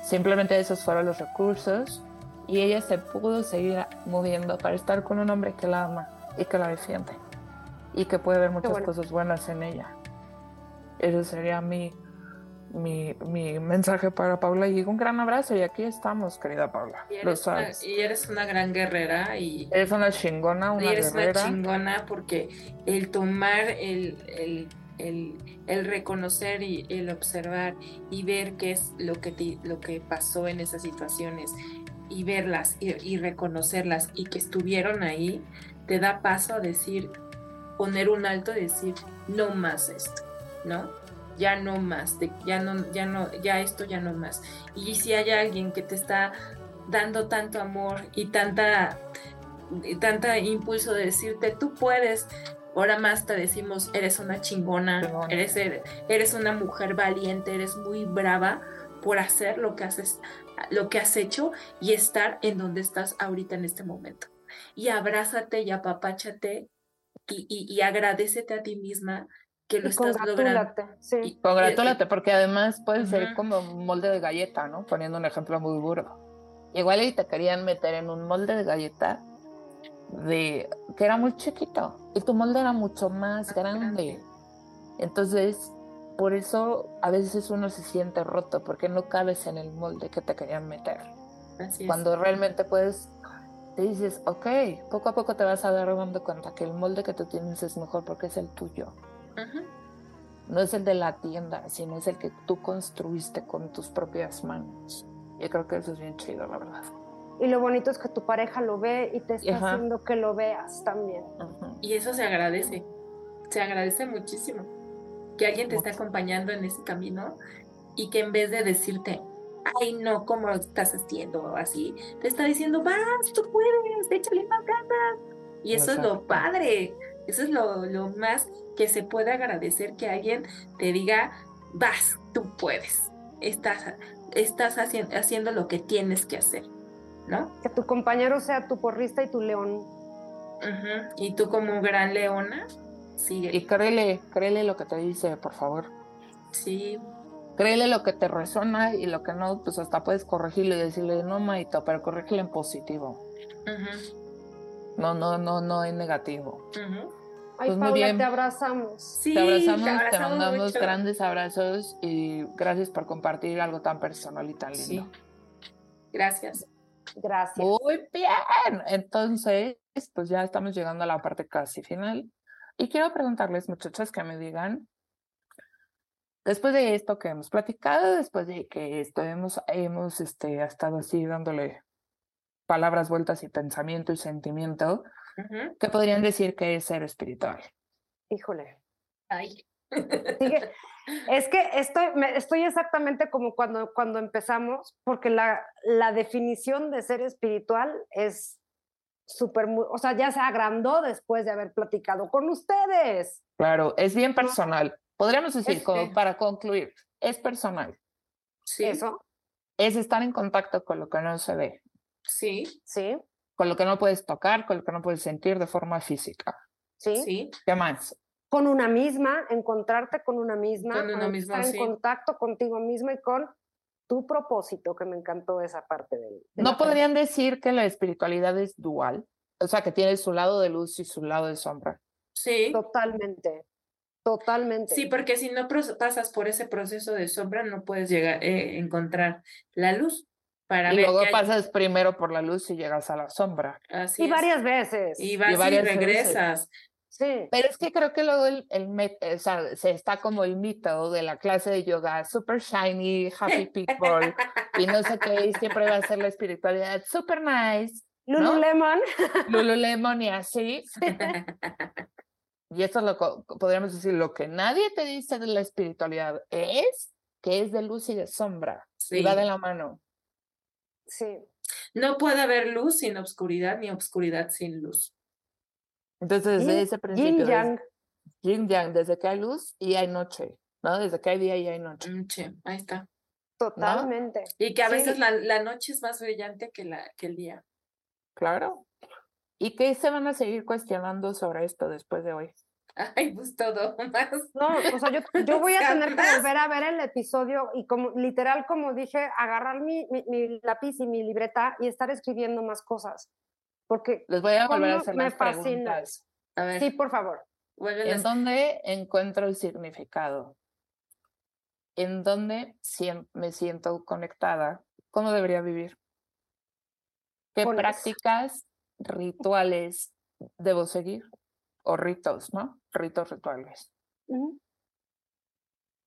Simplemente esos fueron los recursos y ella se pudo seguir moviendo para estar con un hombre que la ama y que la defiende y que puede ver muchas cosas buenas en ella. Eso sería mi, mi, mi, mensaje para Paula y un gran abrazo y aquí estamos, querida Paula. Y eres, Una, y eres una gran guerrera y eres una chingona, una y eres una chingona porque el tomar el, el, el, el, reconocer y el observar y ver qué es lo que lo que pasó en esas situaciones y verlas y, y reconocerlas y que estuvieron ahí te da paso a decir poner un alto y decir no más esto, ¿no? Ya no más, ya no, ya no, ya esto ya no más. Y si hay alguien que te está dando tanto amor y tanta, tanta impulso de decirte, tú puedes, ahora más te decimos, eres una chingona, eres, eres una mujer valiente, eres muy brava por hacer lo que haces, lo que has hecho y estar en donde estás ahorita en este momento. Y abrázate y apapáchate y, y, y agradecete a ti misma que lo estás logrando. Sí. Y congratúlate, porque además puede ser como un molde de galleta, ¿no? Poniendo un ejemplo muy burdo. Igual y te querían meter en un molde de galleta de que era muy chiquito y tu molde era mucho más grande. Entonces, por eso a veces uno se siente roto porque no cabes en el molde que te querían meter. Cuando realmente puedes, te dices, ok, poco a poco te vas a dar dando cuenta que el molde que tú tienes es mejor porque es el tuyo. No es el de la tienda, sino es el que tú construiste con tus propias manos. Yo creo que eso es bien chido, la verdad. Y lo bonito es que tu pareja lo ve y te está haciendo que lo veas también. Y eso se agradece, se agradece muchísimo. Que alguien te esté acompañando en ese camino y que en vez de decirte, ay no, ¿cómo lo estás haciendo? Así, te está diciendo, vas, tú puedes, échale más ganas. Y eso es lo padre, eso es lo, lo más que se puede agradecer que alguien te diga, vas, tú puedes, estás, estás haciendo, haciendo lo que tienes que hacer, ¿no? Que tu compañero sea tu porrista y tu león. Y tú como gran leona, sigue. Y créele, créele lo que te dice, por favor. Sí. Créele lo que te resuena y lo que no, pues hasta puedes corregirle y decirle, no, Maito, pero corrígele en positivo. No, no, no, no en negativo. Ay, pues muy bien. te abrazamos. Sí, te abrazamos, te, mandamos grandes abrazos y gracias por compartir algo tan personal y tan lindo. Gracias. Gracias. Muy bien. Entonces, pues ya estamos llegando a la parte casi final. Y quiero preguntarles, muchachas, que me digan, después de esto que hemos platicado, después de que esto hemos, hemos este, estado así dándole palabras, vueltas y pensamiento y sentimiento, ¿qué podrían decir que es ser espiritual? Híjole. Ay. Es que estoy, estoy exactamente como cuando, cuando empezamos, porque la, la definición de ser espiritual es súper, o sea, ya se agrandó después de haber platicado con ustedes. Claro, es bien personal. Podríamos decir, como para concluir, es personal. Sí. Eso. Es estar en contacto con lo que no se ve. Sí. Sí. Con lo que no puedes tocar, con lo que no puedes sentir de forma física. Sí. Sí. ¿Qué más? Con una misma, encontrarte con una misma, con una misma, estar en contacto contigo misma y con tu propósito, que me encantó esa parte del... ¿No podrían decir que la espiritualidad es dual? O sea, que tiene su lado de luz y su lado de sombra. Sí. Totalmente. Totalmente. Sí, porque si no pasas por ese proceso de sombra, no puedes llegar a eh, encontrar la luz. Para y luego pasas primero por la luz y llegas a la sombra. Así y varias veces. Y vas y, regresas. Sí. Pero es que creo que luego el, el o sea, se está como el mito de la clase de yoga, super shiny, happy people, y no sé qué, y siempre va a ser la espiritualidad super nice. Lululemon. Lululemon y así. y esto es lo podríamos decir, lo que nadie te dice de la espiritualidad es que es de luz y de sombra, y va de la mano. Sí. No puede haber luz sin obscuridad, ni obscuridad sin luz. Entonces, desde ese principio. Yin yang. Yin yang, desde que hay luz y hay noche, ¿no? Desde que hay día y hay noche. Noche, ahí está. Totalmente. Y que a veces la, la, noche es más brillante que, la, que el día. Claro. ¿Y qué se van a seguir cuestionando sobre esto después de hoy? Ay, pues todo más. No, o sea, yo, yo voy a tener que volver a ver el episodio y como literal, como dije, agarrar mi, mi, mi lápiz y mi libreta y estar escribiendo más cosas. Porque les voy a volver a hacer me fascina. A ver. Sí, por favor. ¿En dónde encuentro el significado? ¿En dónde me siento conectada? ¿Cómo debería vivir? ¿Qué prácticas, rituales debo seguir? O ritos, ¿no? Ritos rituales.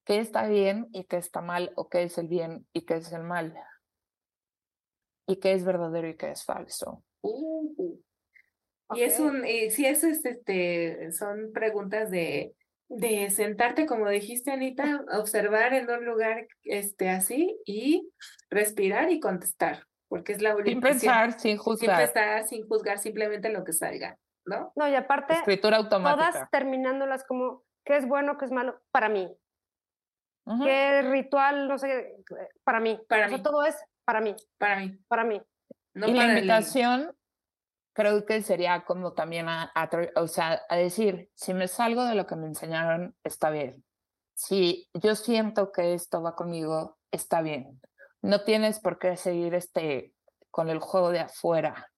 ¿Qué está bien y qué está mal? ¿O qué es el bien y qué es el mal? ¿Y qué es verdadero y qué es falso? Y es un, y si eso es este, son preguntas de, de sentarte, como dijiste, Anita, observar en un lugar este, así y respirar y contestar, porque es la única. Sin pensar, sin juzgar. Sin pensar, sin juzgar simplemente lo que salga, ¿no? No, y aparte, escritura automática. Todas terminándolas como, ¿qué es bueno, qué es malo? Para mí. ¿Qué ritual, no sé, para mí? Para mí. todo es para mí. Para mí. Para mí y la invitación creo que sería como también a, o sea, a decir, si me salgo de lo que me enseñaron, está bien. Si yo siento que esto va conmigo, está bien. No tienes por qué seguir este con el juego de afuera,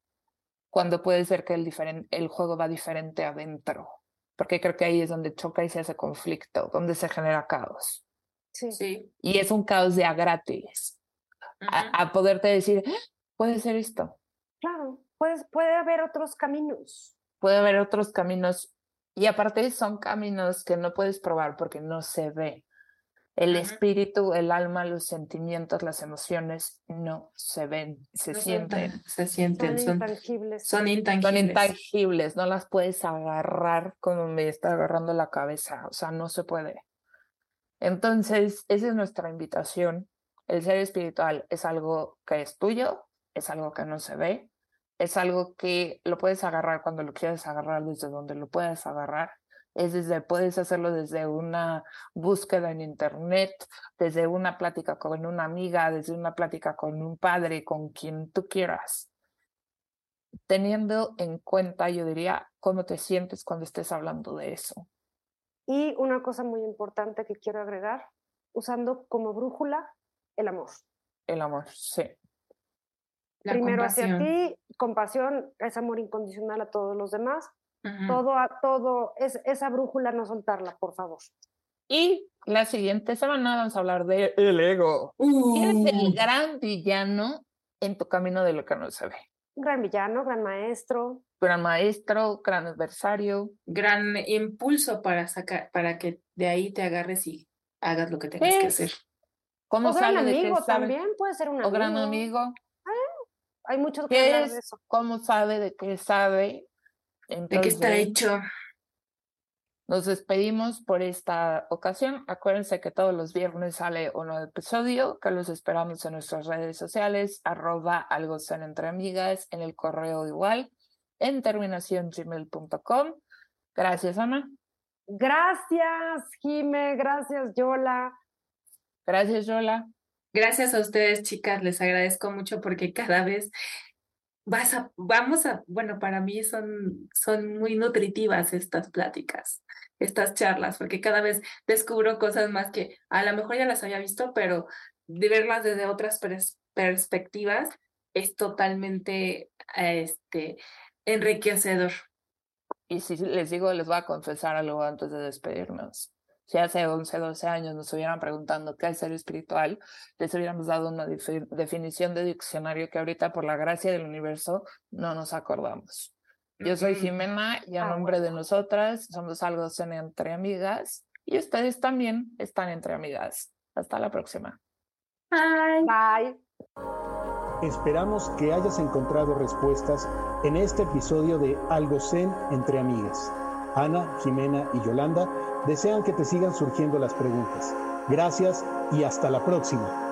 cuando puede ser que el, el juego va diferente adentro, porque creo que ahí es donde choca y se hace conflicto, donde se genera caos. Sí. sí. Y es un caos de a gratis. a, a, poderte decir, puede ser esto. Claro, pues, puede haber otros caminos. Puede haber otros caminos y aparte son caminos que no puedes probar porque no se ve. El espíritu, el alma, los sentimientos, las emociones no se ven, se sienten. se sienten, son, intangibles. Son intangibles. Son intangibles, no las puedes agarrar como me está agarrando la cabeza, o sea, no se puede. Entonces, esa es nuestra invitación. El ser espiritual es algo que es tuyo, es algo que no se ve, es algo que lo puedes agarrar cuando lo quieres agarrar, desde donde lo puedes agarrar. Es desde, puedes hacerlo desde una búsqueda en internet, desde una plática con una amiga, desde una plática con un padre, con quien tú quieras. Teniendo en cuenta, yo diría, cómo te sientes cuando estés hablando de eso. Y una cosa muy importante que quiero agregar, usando como brújula el amor. El amor, sí primero hacia ti, compasión, es amor incondicional a todos los demás. Todo, a, todo, es, esa brújula no soltarla, por favor. Y la siguiente semana vamos a hablar de el ego. ¿Quién es el uh. gran villano en tu camino de lo que no se ve? Gran villano, gran maestro. Gran maestro, gran adversario. Gran impulso para sacar, para que de ahí te agarres y hagas lo que tengas que hacer. ¿Cómo o gran amigo también, puede ser un amigo. O gran amigo. Hay mucho que hablar de eso. ¿Cómo sabe de qué sabe? ¿De qué está hecho? Nos despedimos por esta ocasión. Acuérdense que todos los viernes sale un nuevo episodio, que los esperamos en nuestras redes sociales, arroba algo entre amigas, en el correo igual, en terminación gmail.com. Gracias, Ana. Gracias, Jime. Gracias, Yola. Gracias, Yola. Gracias a ustedes, chicas, les agradezco mucho porque cada vez vas a, vamos a, bueno, para mí son, son muy nutritivas estas pláticas, estas charlas, porque cada vez descubro cosas más que a lo mejor ya las había visto, pero de verlas desde otras perspectivas es totalmente este, enriquecedor. Y si les digo, les voy a confesar algo antes de despedirnos. Si hace 11, 12 años nos hubieran preguntando qué es ser espiritual, les hubiéramos dado una definición de diccionario que ahorita, por la gracia del universo, no nos acordamos. Yo soy Jimena y a ah, nombre de nosotras somos algo entre amigas y ustedes también están entre amigas. Hasta la próxima. Bye. Bye. Esperamos que hayas encontrado respuestas en este episodio de Algo Zen entre amigas. Ana, Jimena y Yolanda desean que te sigan surgiendo las preguntas. Gracias y hasta la próxima.